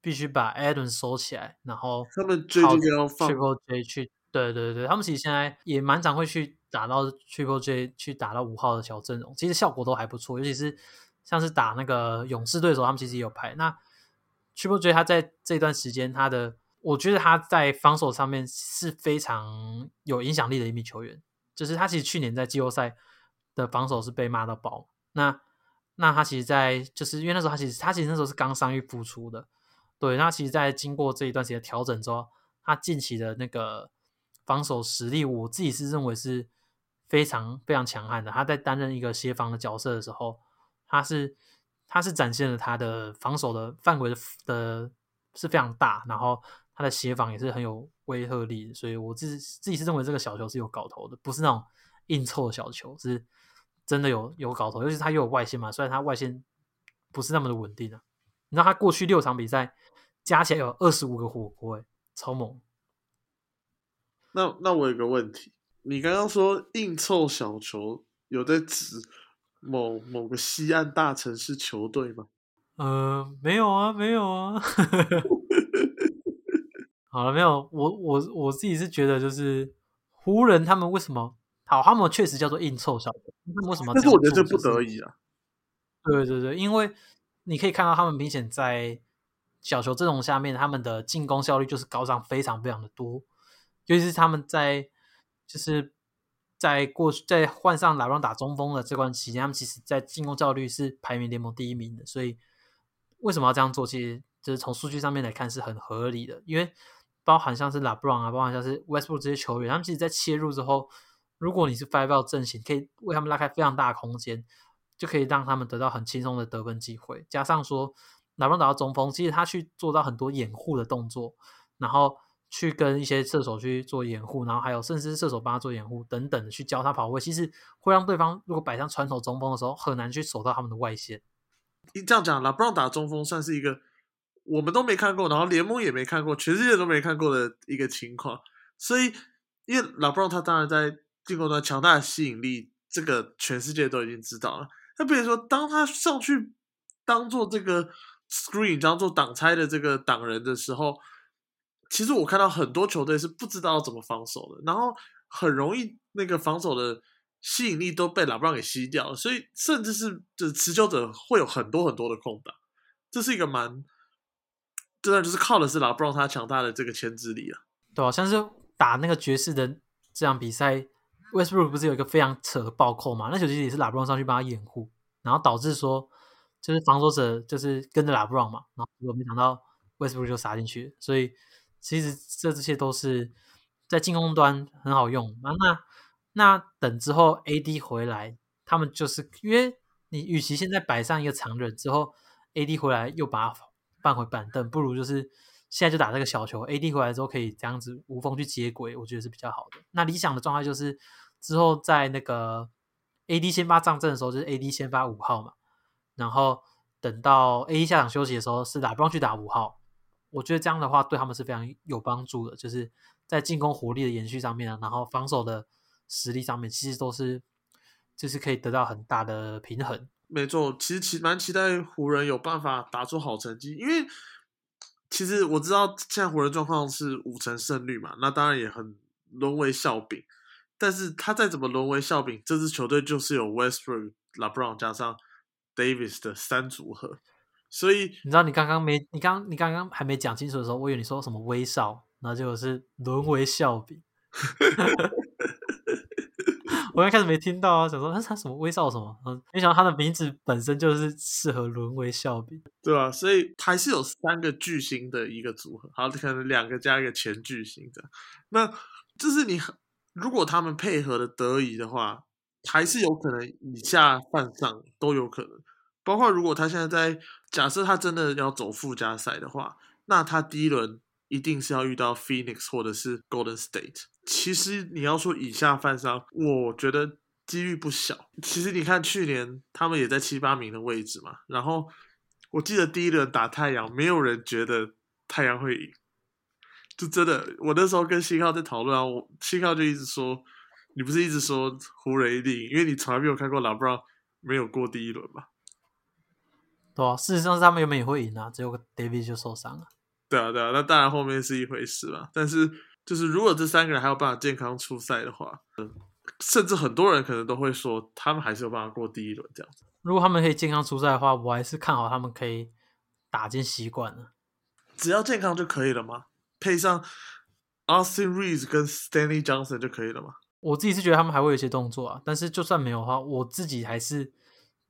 必须把 Adams 收起来，然后他们最近要放 Triple J 去，对对对，他们其实现在也蛮常会去打到 Triple J 去打到五号的小阵容，其实效果都还不错，尤其是。像是打那个勇士对手，他们其实也有拍。那 Triple J 他在这段时间，他的我觉得他在防守上面是非常有影响力的一名球员。就是他其实去年在季后赛的防守是被骂到爆。那那他其实，在就是因为那时候他其实他其实那时候是刚伤愈复出的。对，那其实，在经过这一段时间调整之后，他近期的那个防守实力，我自己是认为是非常非常强悍的。他在担任一个协防的角色的时候，他是他是展现了他的防守的范围的的是非常大，然后他的协防也是很有威慑力。所以我自自己是认为这个小球是有搞头的，不是那种硬凑的小球，是真的有有搞头。尤其是他又有外线嘛，虽然他外线不是那么的稳定啊。你知道他过去六场比赛加起来有二十五个火锅，哎，超猛。那那我有个问题，你刚刚说硬凑小球，有在指某某个西岸大城市球队吗？呃，没有啊，没有啊。好了，没有。我我我自己是觉得，就是湖人他们为什么好？他们确实叫做硬凑小球，他们为什么？但是我觉得这不得已啊。对对对，因为你可以看到他们明显在小球阵容下面，他们的进攻效率就是高涨非常非常的多。尤其是他们在就是在过去在换上拉朗打中锋的这段期间，他们其实在进攻效率是排名联盟第一名的。所以为什么要这样做？其实就是从数据上面来看是很合理的。因为包含像是拉布朗啊，包含像是 Westbrook 这些球员，他们其实，在切入之后，如果你是 Five Out 阵型，可以为他们拉开非常大的空间，就可以让他们得到很轻松的得分机会。加上说拉布朗打到中锋，其实他去做到很多掩护的动作，然后。去跟一些射手去做掩护，然后还有甚至是射手帮他做掩护等等的去教他跑位，其实会让对方如果摆上传统中锋的时候，很难去守到他们的外线。你这样讲，拉布朗打中锋算是一个我们都没看过，然后联盟也没看过，全世界都没看过的一个情况。所以，因为拉布朗他当然在进攻端强大的吸引力，这个全世界都已经知道了。那比如说，当他上去当做这个 screen，当做挡拆的这个挡人的时候。其实我看到很多球队是不知道怎么防守的，然后很容易那个防守的吸引力都被拉布朗给吸掉了，所以甚至是就持球者会有很多很多的空档，这是一个蛮，真的就是靠的是拉布朗他强大的这个牵制力啊。对啊，像是打那个爵士的这场比赛，Westbrook 不是有一个非常扯的暴扣嘛？那球其实也是拉布朗上去帮他掩护，然后导致说就是防守者就是跟着拉布朗嘛，然后结果没想到 Westbrook 就杀进去，所以。其实这这些都是在进攻端很好用啊。那那等之后 AD 回来，他们就是因为你与其现在摆上一个常人之后，AD 回来又把换回板凳，不如就是现在就打这个小球。AD 回来之后可以这样子无缝去接轨，我觉得是比较好的。那理想的状态就是之后在那个 AD 先发上阵的时候，就是 AD 先发五号嘛，然后等到 AD 下场休息的时候，是打不用去打五号。我觉得这样的话对他们是非常有帮助的，就是在进攻火力的延续上面啊，然后防守的实力上面，其实都是就是可以得到很大的平衡。没错，其实期蛮期待湖人有办法打出好成绩，因为其实我知道现在湖人状况是五成胜率嘛，那当然也很沦为笑柄。但是他再怎么沦为笑柄，这支球队就是有 Westbrook、LeBron 加上 Davis 的三组合。所以你知道，你刚刚没你刚你刚刚还没讲清楚的时候，我以为你说什么威少，然后结果是沦为笑柄。我一开始没听到啊，想说他他什么威少什么，嗯，没想到他的名字本身就是适合沦为笑柄，对吧？所以还是有三个巨星的一个组合，好，可能两个加一个前巨星的，那就是你如果他们配合的得宜的话，还是有可能以下犯上都有可能。包括如果他现在在假设他真的要走附加赛的话，那他第一轮一定是要遇到 Phoenix 或者是 Golden State。其实你要说以下犯上，我觉得几率不小。其实你看去年他们也在七八名的位置嘛，然后我记得第一轮打太阳，没有人觉得太阳会赢，就真的我那时候跟新浩在讨论啊，我新浩就一直说，你不是一直说湖人一定赢，因为你从来没有看过老布朗没有过第一轮嘛。对啊，事实上是他们原本也会赢啊，只有 David 就受伤了。对啊，对啊，那当然后面是一回事嘛。但是就是如果这三个人还有办法健康出赛的话，甚至很多人可能都会说他们还是有办法过第一轮这样子。如果他们可以健康出赛的话，我还是看好他们可以打进习惯的。只要健康就可以了吗？配上 Austin Reeves 跟 Stanley Johnson 就可以了吗？我自己是觉得他们还会有一些动作啊，但是就算没有的话，我自己还是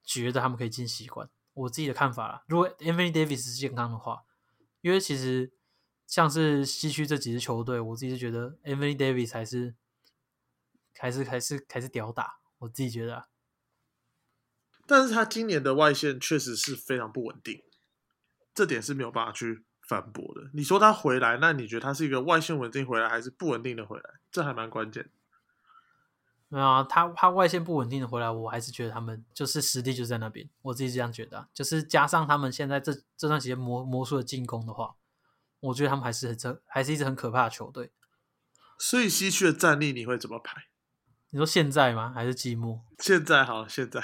觉得他们可以进习惯。我自己的看法啦，如果 Anthony Davis 是健康的话，因为其实像是西区这几支球队，我自己是觉得 Anthony Davis 还是还是还是还是屌打，我自己觉得、啊。但是他今年的外线确实是非常不稳定，这点是没有办法去反驳的。你说他回来，那你觉得他是一个外线稳定回来，还是不稳定的回来？这还蛮关键。没有啊，他他外线不稳定的回来，我还是觉得他们就是实力就在那边，我自己这样觉得、啊。就是加上他们现在这这段时间魔魔术的进攻的话，我觉得他们还是很还是一支很可怕的球队。所以西区的战力你会怎么排？你说现在吗？还是季末？现在好，现在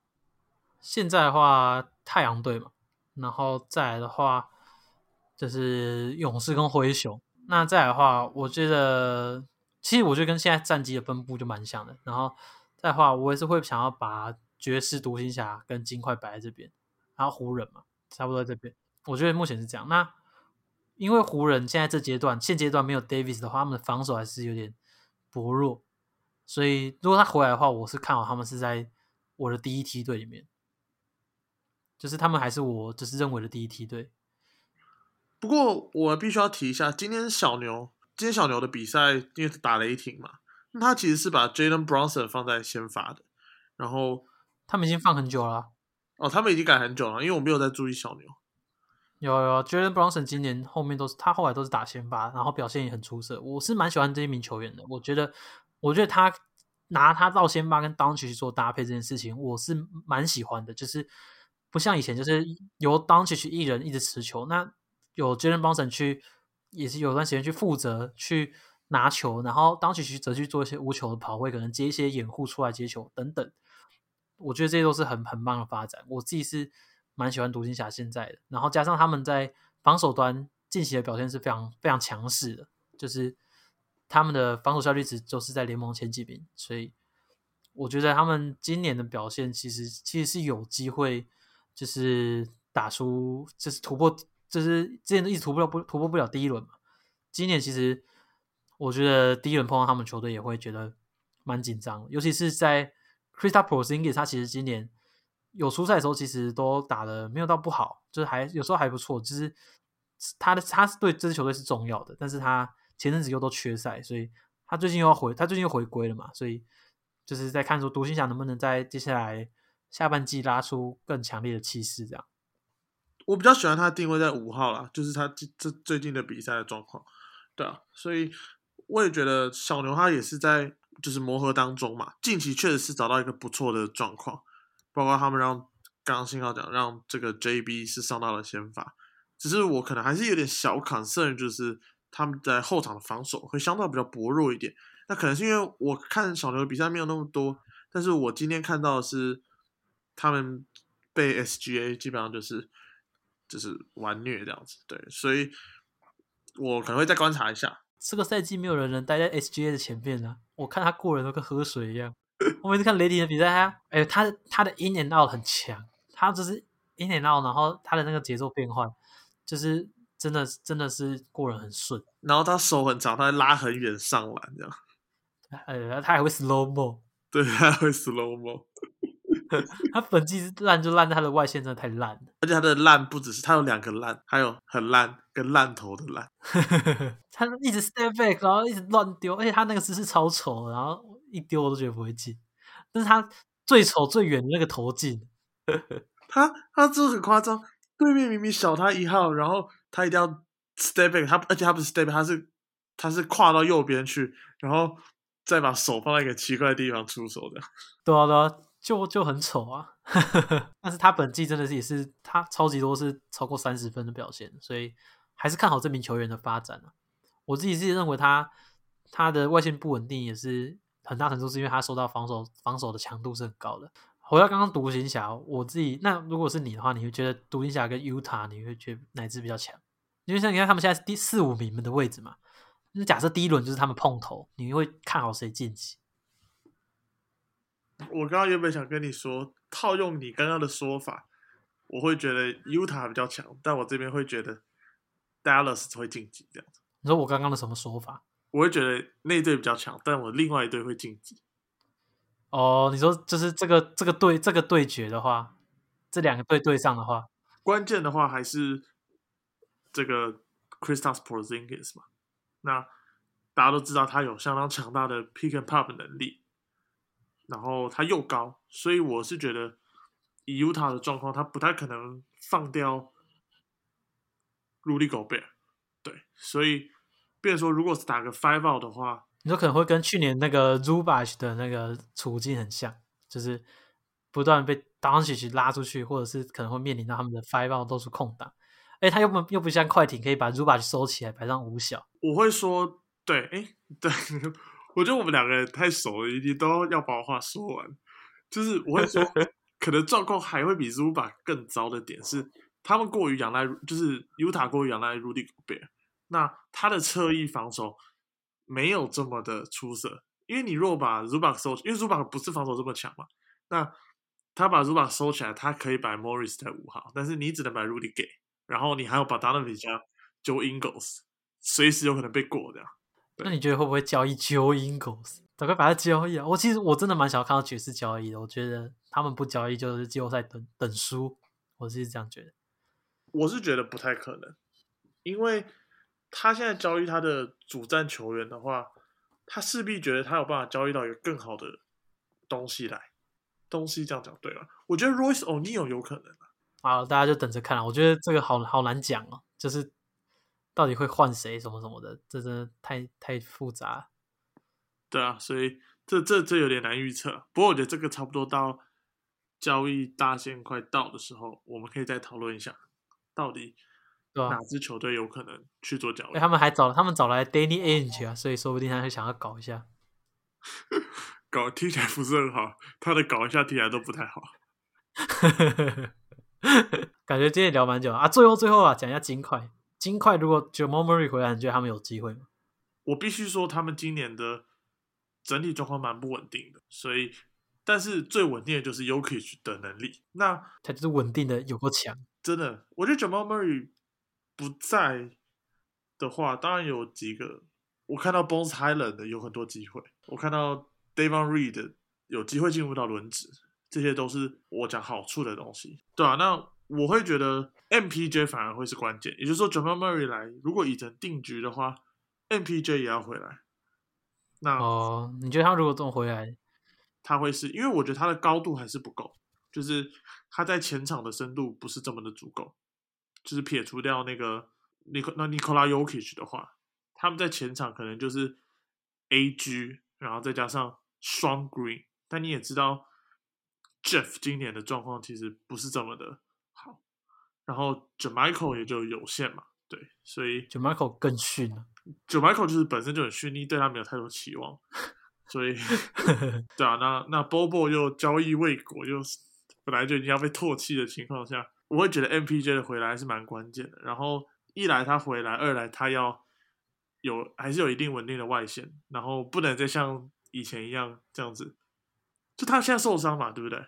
现在的话，太阳队嘛，然后再来的话就是勇士跟灰熊。那再来的话，我觉得其实我觉得跟现在战绩的分布就蛮像的。然后再的话，我也是会想要把爵士、独行侠跟金块摆在这边，然后湖人嘛，差不多在这边。我觉得目前是这样。那因为湖人现在这阶段现阶段没有 Davis 的话，他们的防守还是有点薄弱，所以如果他回来的话，我是看好他们是在我的第一梯队里面。就是他们还是我就是认为的第一梯队。不过我必须要提一下，今天小牛今天小牛的比赛，因为打雷霆嘛，那他其实是把 Jalen Bronson 放在先发的，然后他们已经放很久了啊、哦，他们已经改很久了，因为我没有在注意小牛。有有 Jalen Bronson 今年后面都是他后来都是打先发，然后表现也很出色。我是蛮喜欢这一名球员的，我觉得我觉得他拿他到先发跟 d o n c h 做搭配这件事情，我是蛮喜欢的，就是不像以前就是由 d o n c h 一人一直持球，那有 Jalen Bronson 去也是有段时间去负责去拿球，然后 d o n c h 则去做一些无球的跑位，可能接一些掩护出来接球等等。我觉得这些都是很很棒的发展，我自己是蛮喜欢独行侠现在的，然后加上他们在防守端近期的表现是非常非常强势的，就是他们的防守效率值就是在联盟前几名，所以我觉得他们今年的表现其实其实是有机会，就是打出就是突破，就是之前都一直突破不突破不了第一轮嘛，今年其实我觉得第一轮碰到他们球队也会觉得蛮紧张，尤其是在 Krista Porzingis 他其实今年有出赛的时候，其实都打的没有到不好，就是还有时候还不错。就是他的他是对这支球队是重要的，但是他前阵子又都缺赛，所以他最近又要回，他最近又回归了嘛，所以就是在看说独行侠能不能在接下来下半季拉出更强烈的气势，这样。我比较喜欢他定位在五号啦，就是他这这最近的比赛的状况，对啊，所以我也觉得小牛他也是在就是磨合当中嘛，近期确实是找到一个不错的状况，包括他们让刚刚信号讲让这个 JB 是上到了先发，只是我可能还是有点小 concern，就是他们在后场的防守会相对比较薄弱一点，那可能是因为我看小牛的比赛没有那么多，但是我今天看到的是他们被 SGA 基本上就是。就是玩虐这样子，对，所以我可能会再观察一下。这个赛季没有人能待在 SGA 的前面啊！我看他过人都跟喝水一样。我每次看雷霆的比赛，他哎，他他的 in and out 很强，他就是 in and out，然后他的那个节奏变换，就是真的真的是过人很顺。然后他手很长，他会拉很远上篮这样。呃，他还会 slow mo，对，他会 slow mo。他本季烂就烂在他的外线真的太烂了，而且他的烂不只是他有两个烂，还有很烂跟烂头的烂。他一直 step back，然后一直乱丢，而且他那个姿势超丑，然后一丢我都觉得不会进。但是他最丑最远的那个投进，他他这很夸张，对面明明小他一号，然后他一定要 step back，他而且他不是 step back，他是他是跨到右边去，然后再把手放在一个奇怪的地方出手的。对啊对啊。就就很丑啊，但是他本季真的是也是他超级多是超过三十分的表现，所以还是看好这名球员的发展啊。我自己自己认为他他的外线不稳定也是很大程度是因为他受到防守防守的强度是很高的。回到刚刚独行侠，我自己那如果是你的话，你会觉得独行侠跟 UTA 你会觉得哪支比较强？因为像你看他们现在是第四五名的位置嘛，那假设第一轮就是他们碰头，你会看好谁晋级？我刚刚原本想跟你说，套用你刚刚的说法，我会觉得 Utah 比较强，但我这边会觉得 Dallas 会晋级这样子。你说我刚刚的什么说法？我会觉得那队比较强，但我另外一队会晋级。哦，你说就是这个这个对这个对决的话，这两个队对上的话，关键的话还是这个 Kristaps Porzingis 嘛，那大家都知道他有相当强大的 pick and pop 能力，然后他又高，所以我是觉得以 Utah 的状况，他不太可能放掉 Rudy Gobert，对，所以变说如果是打个 five out 的话，你说可能会跟去年那个 Zubac 的那个处境很像，就是不断被 d o n c i 拉出去，或者是可能会面临到他们的 five out 都是空档。哎，他又不又不像快艇可以把 Zubac 收起来摆上五小。我会说，对，哎，对，我觉得我们两个人太熟了，一定都要把话说完。就是我会说，可能状况还会比 Zubac 更糟的点是，他们过于仰赖，就是 Utah 过于仰赖 Rudy Gobert，那他的侧翼防守没有这么的出色。因为你如果把 Zubac 收，因为 Zubac 不是防守这么强嘛，那他把 Zubac 收起来，他可以摆 Morris 在五号，但是你只能把 Rudy 给。然后你还要把 Donovan 加 Joe Ingles，随时有可能被过这样。那你觉得会不会交易 Joe Ingles？赶快把他交易啊！我其实我真的蛮想要看到爵士交易的。我觉得他们不交易就是季后赛等等输。我是这样觉得。我是觉得不太可能，因为他现在交易他的主战球员的话，他势必觉得他有办法交易到一个更好的东西来。东西这样讲对了，我觉得 Royce O'Neal 有可能。好，大家就等着看了。我觉得这个好好难讲哦，就是到底会换谁什么什么的，这真的太太复杂。对啊，所以这这这有点难预测。不过我觉得这个差不多到交易大限快到的时候，我们可以再讨论一下，到底哪支球队有可能去做交易。他们还找他们找来 Danny Ainge 啊，所以说不定他会想要搞一下。搞听起来不是很好，他的搞一下听起来都不太好。感觉今天聊蛮久啊，最后最后啊，讲一下金块。金块如果 Jamal Murray 回来，你觉得他们有机会吗？我必须说，他们今年的整体状况蛮不稳定的。所以，但是最稳定的就是 Yokic 的能力。那他就是稳定的，有够强。真的，我觉得 Jamal Murray 不在的话，当然有几个。我看到 Bones Highland 的有很多机会，我看到 Davon Reed 有机会进入到轮值。这些都是我讲好处的东西，对啊，那我会觉得 MPJ 反而会是关键，也就是说，Jamal Murray 来，如果已成定局的话，MPJ 也要回来。那哦，你觉得他如果这么回来，他会是因为我觉得他的高度还是不够，就是他在前场的深度不是这么的足够。就是撇除掉那个 Nik 那 Nikola Yokic 的话，他们在前场可能就是 AG，然后再加上双 Green，但你也知道。Jeff 今年的状况其实不是这么的好，然后 Jamichael 也就有限嘛，对，所以 Jamichael 更逊了。Jamichael 就是本身就很逊，你对他没有太多期望，所以 对啊，那那 Bobo 又交易未果，又本来就已经要被唾弃的情况下，我会觉得 MPJ 的回来还是蛮关键的。然后一来他回来，二来他要有还是有一定稳定的外线，然后不能再像以前一样这样子，就他现在受伤嘛，对不对？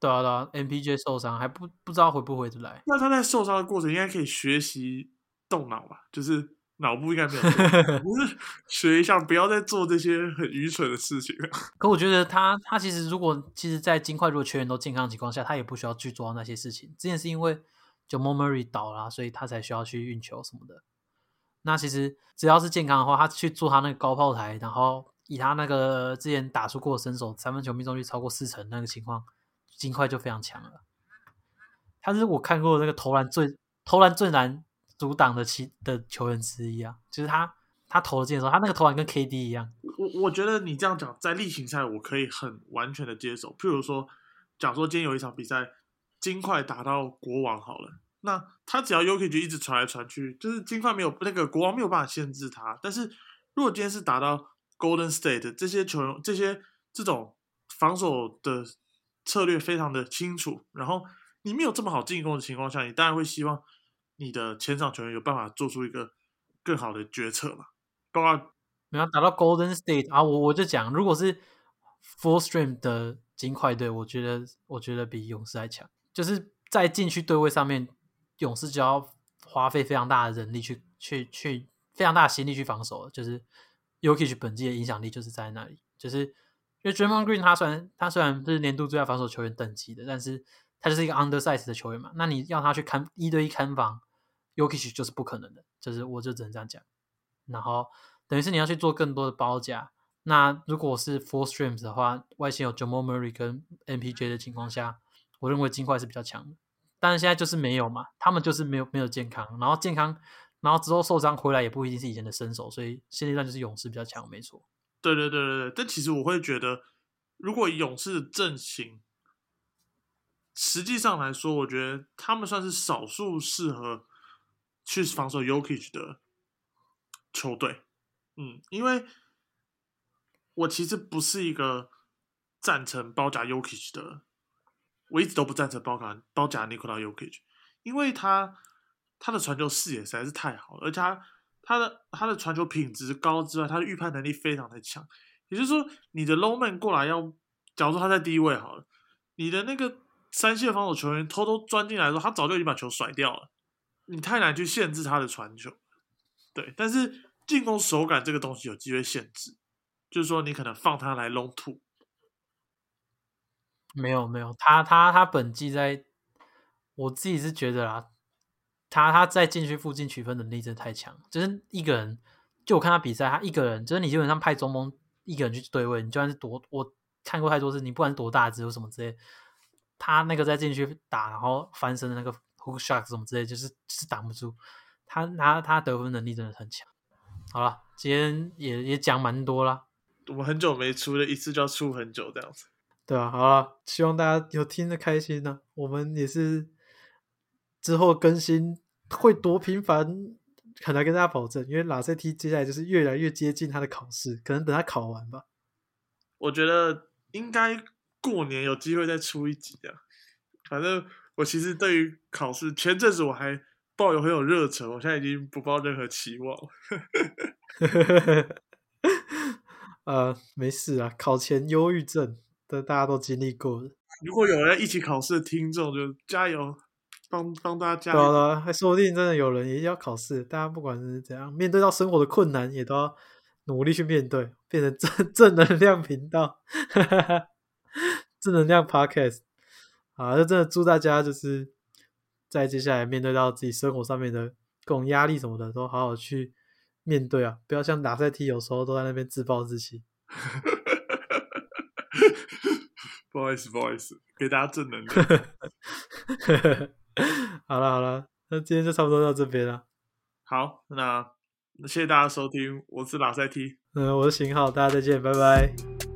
对啊，对啊，MPJ 受伤还不不知道回不回得来。那他在受伤的过程应该可以学习动脑吧？就是脑部应该没有，不是学一下，不要再做这些很愚蠢的事情。可我觉得他他其实如果其实，在金块如果全员都健康的情况下，他也不需要去做那些事情。之前是因为就 Murray 倒了，所以他才需要去运球什么的。那其实只要是健康的话，他去做他那个高炮台，然后以他那个之前打出过的身手，三分球命中率超过四成那个情况。金块就非常强了，他是我看过那个投篮最投篮最难阻挡的其的球员之一啊，就是他他投进的时候，他那个投篮跟 KD 一样。我我觉得你这样讲，在例行赛我可以很完全的接受。譬如说，假如说今天有一场比赛，金块打到国王好了，那他只要 UK 就一直传来传去，就是金块没有那个国王没有办法限制他。但是如果今天是打到 Golden State 这些球员，这些这种防守的。策略非常的清楚，然后你没有这么好进攻的情况下，你当然会希望你的前场球员有办法做出一个更好的决策嘛。包括你要打到 Golden State 啊，我我就讲，如果是 Full Stream 的金块队，我觉得我觉得比勇士还强。就是在禁区对位上面，勇士就要花费非常大的人力去去去非常大的心力去防守，就是 Yokic 本季的影响力就是在那里，就是。因为 Draymond Green 他虽然他虽然是年度最佳防守球员等级的，但是他就是一个 undersize 的球员嘛。那你要他去看一对一看防 Yokish 就是不可能的，就是我就只能这样讲。然后等于是你要去做更多的包夹。那如果是 Four Streams 的话，外线有 j a m a Murray 跟 MPJ 的情况下，我认为金块是比较强的。但是现在就是没有嘛，他们就是没有没有健康，然后健康，然后之后受伤回来也不一定是以前的身手，所以现阶段就是勇士比较强，没错。对对对对对，但其实我会觉得，如果勇士的阵型，实际上来说，我觉得他们算是少数适合去防守 Yokich 的球队。嗯，因为我其实不是一个赞成包夹 Yokich 的，我一直都不赞成包卡包夹 Nikola Yokich，因为他他的传球视野实在是太好了，而且他他的他的传球品质高之外，他的预判能力非常的强。也就是说，你的 low man 过来要，假如说他在低位好了，你的那个三线防守球员偷偷钻进来的时候，他早就已经把球甩掉了，你太难去限制他的传球。对，但是进攻手感这个东西有机会限制，就是说你可能放他来 long two。没有没有，他他他本季在，我自己是觉得啊，他他在禁区附近取分能力真的太强，就是一个人，就我看他比赛，他一个人，就是你基本上派中锋一个人去对位，你就算是多，我看过太多次，你不管是多大只或什么之类，他那个在禁区打，然后翻身的那个 hook shot 什么之类，就是就是挡不住，他他他得分能力真的很强。好了，今天也也讲蛮多了，我们很久没出了一次就要出很久这样子。对啊，好了，希望大家有听得开心呢。我们也是之后更新会多频繁，很难跟大家保证，因为拉塞蒂接下来就是越来越接近他的考试，可能等他考完吧。我觉得应该过年有机会再出一集啊。反正我其实对于考试前阵子我还抱有很有热忱，我现在已经不抱任何期望。呃，没事啊，考前忧郁症。的大家都经历过了。如果有人一起考试的听众，就加油，帮帮大家。对了，还说不定真的有人也要考试。大家不管是怎样，面对到生活的困难，也都要努力去面对，变成正 正能量频道，正能量 podcast。啊，就真的祝大家就是在接下来面对到自己生活上面的各种压力什么的，都好好去面对啊！不要像打赛踢有时候都在那边自暴自弃。不好意思，不好意思，给大家正能量。好了好了，那今天就差不多到这边了。好，那谢谢大家收听，我是马赛 T，嗯，我是邢浩，大家再见，拜拜。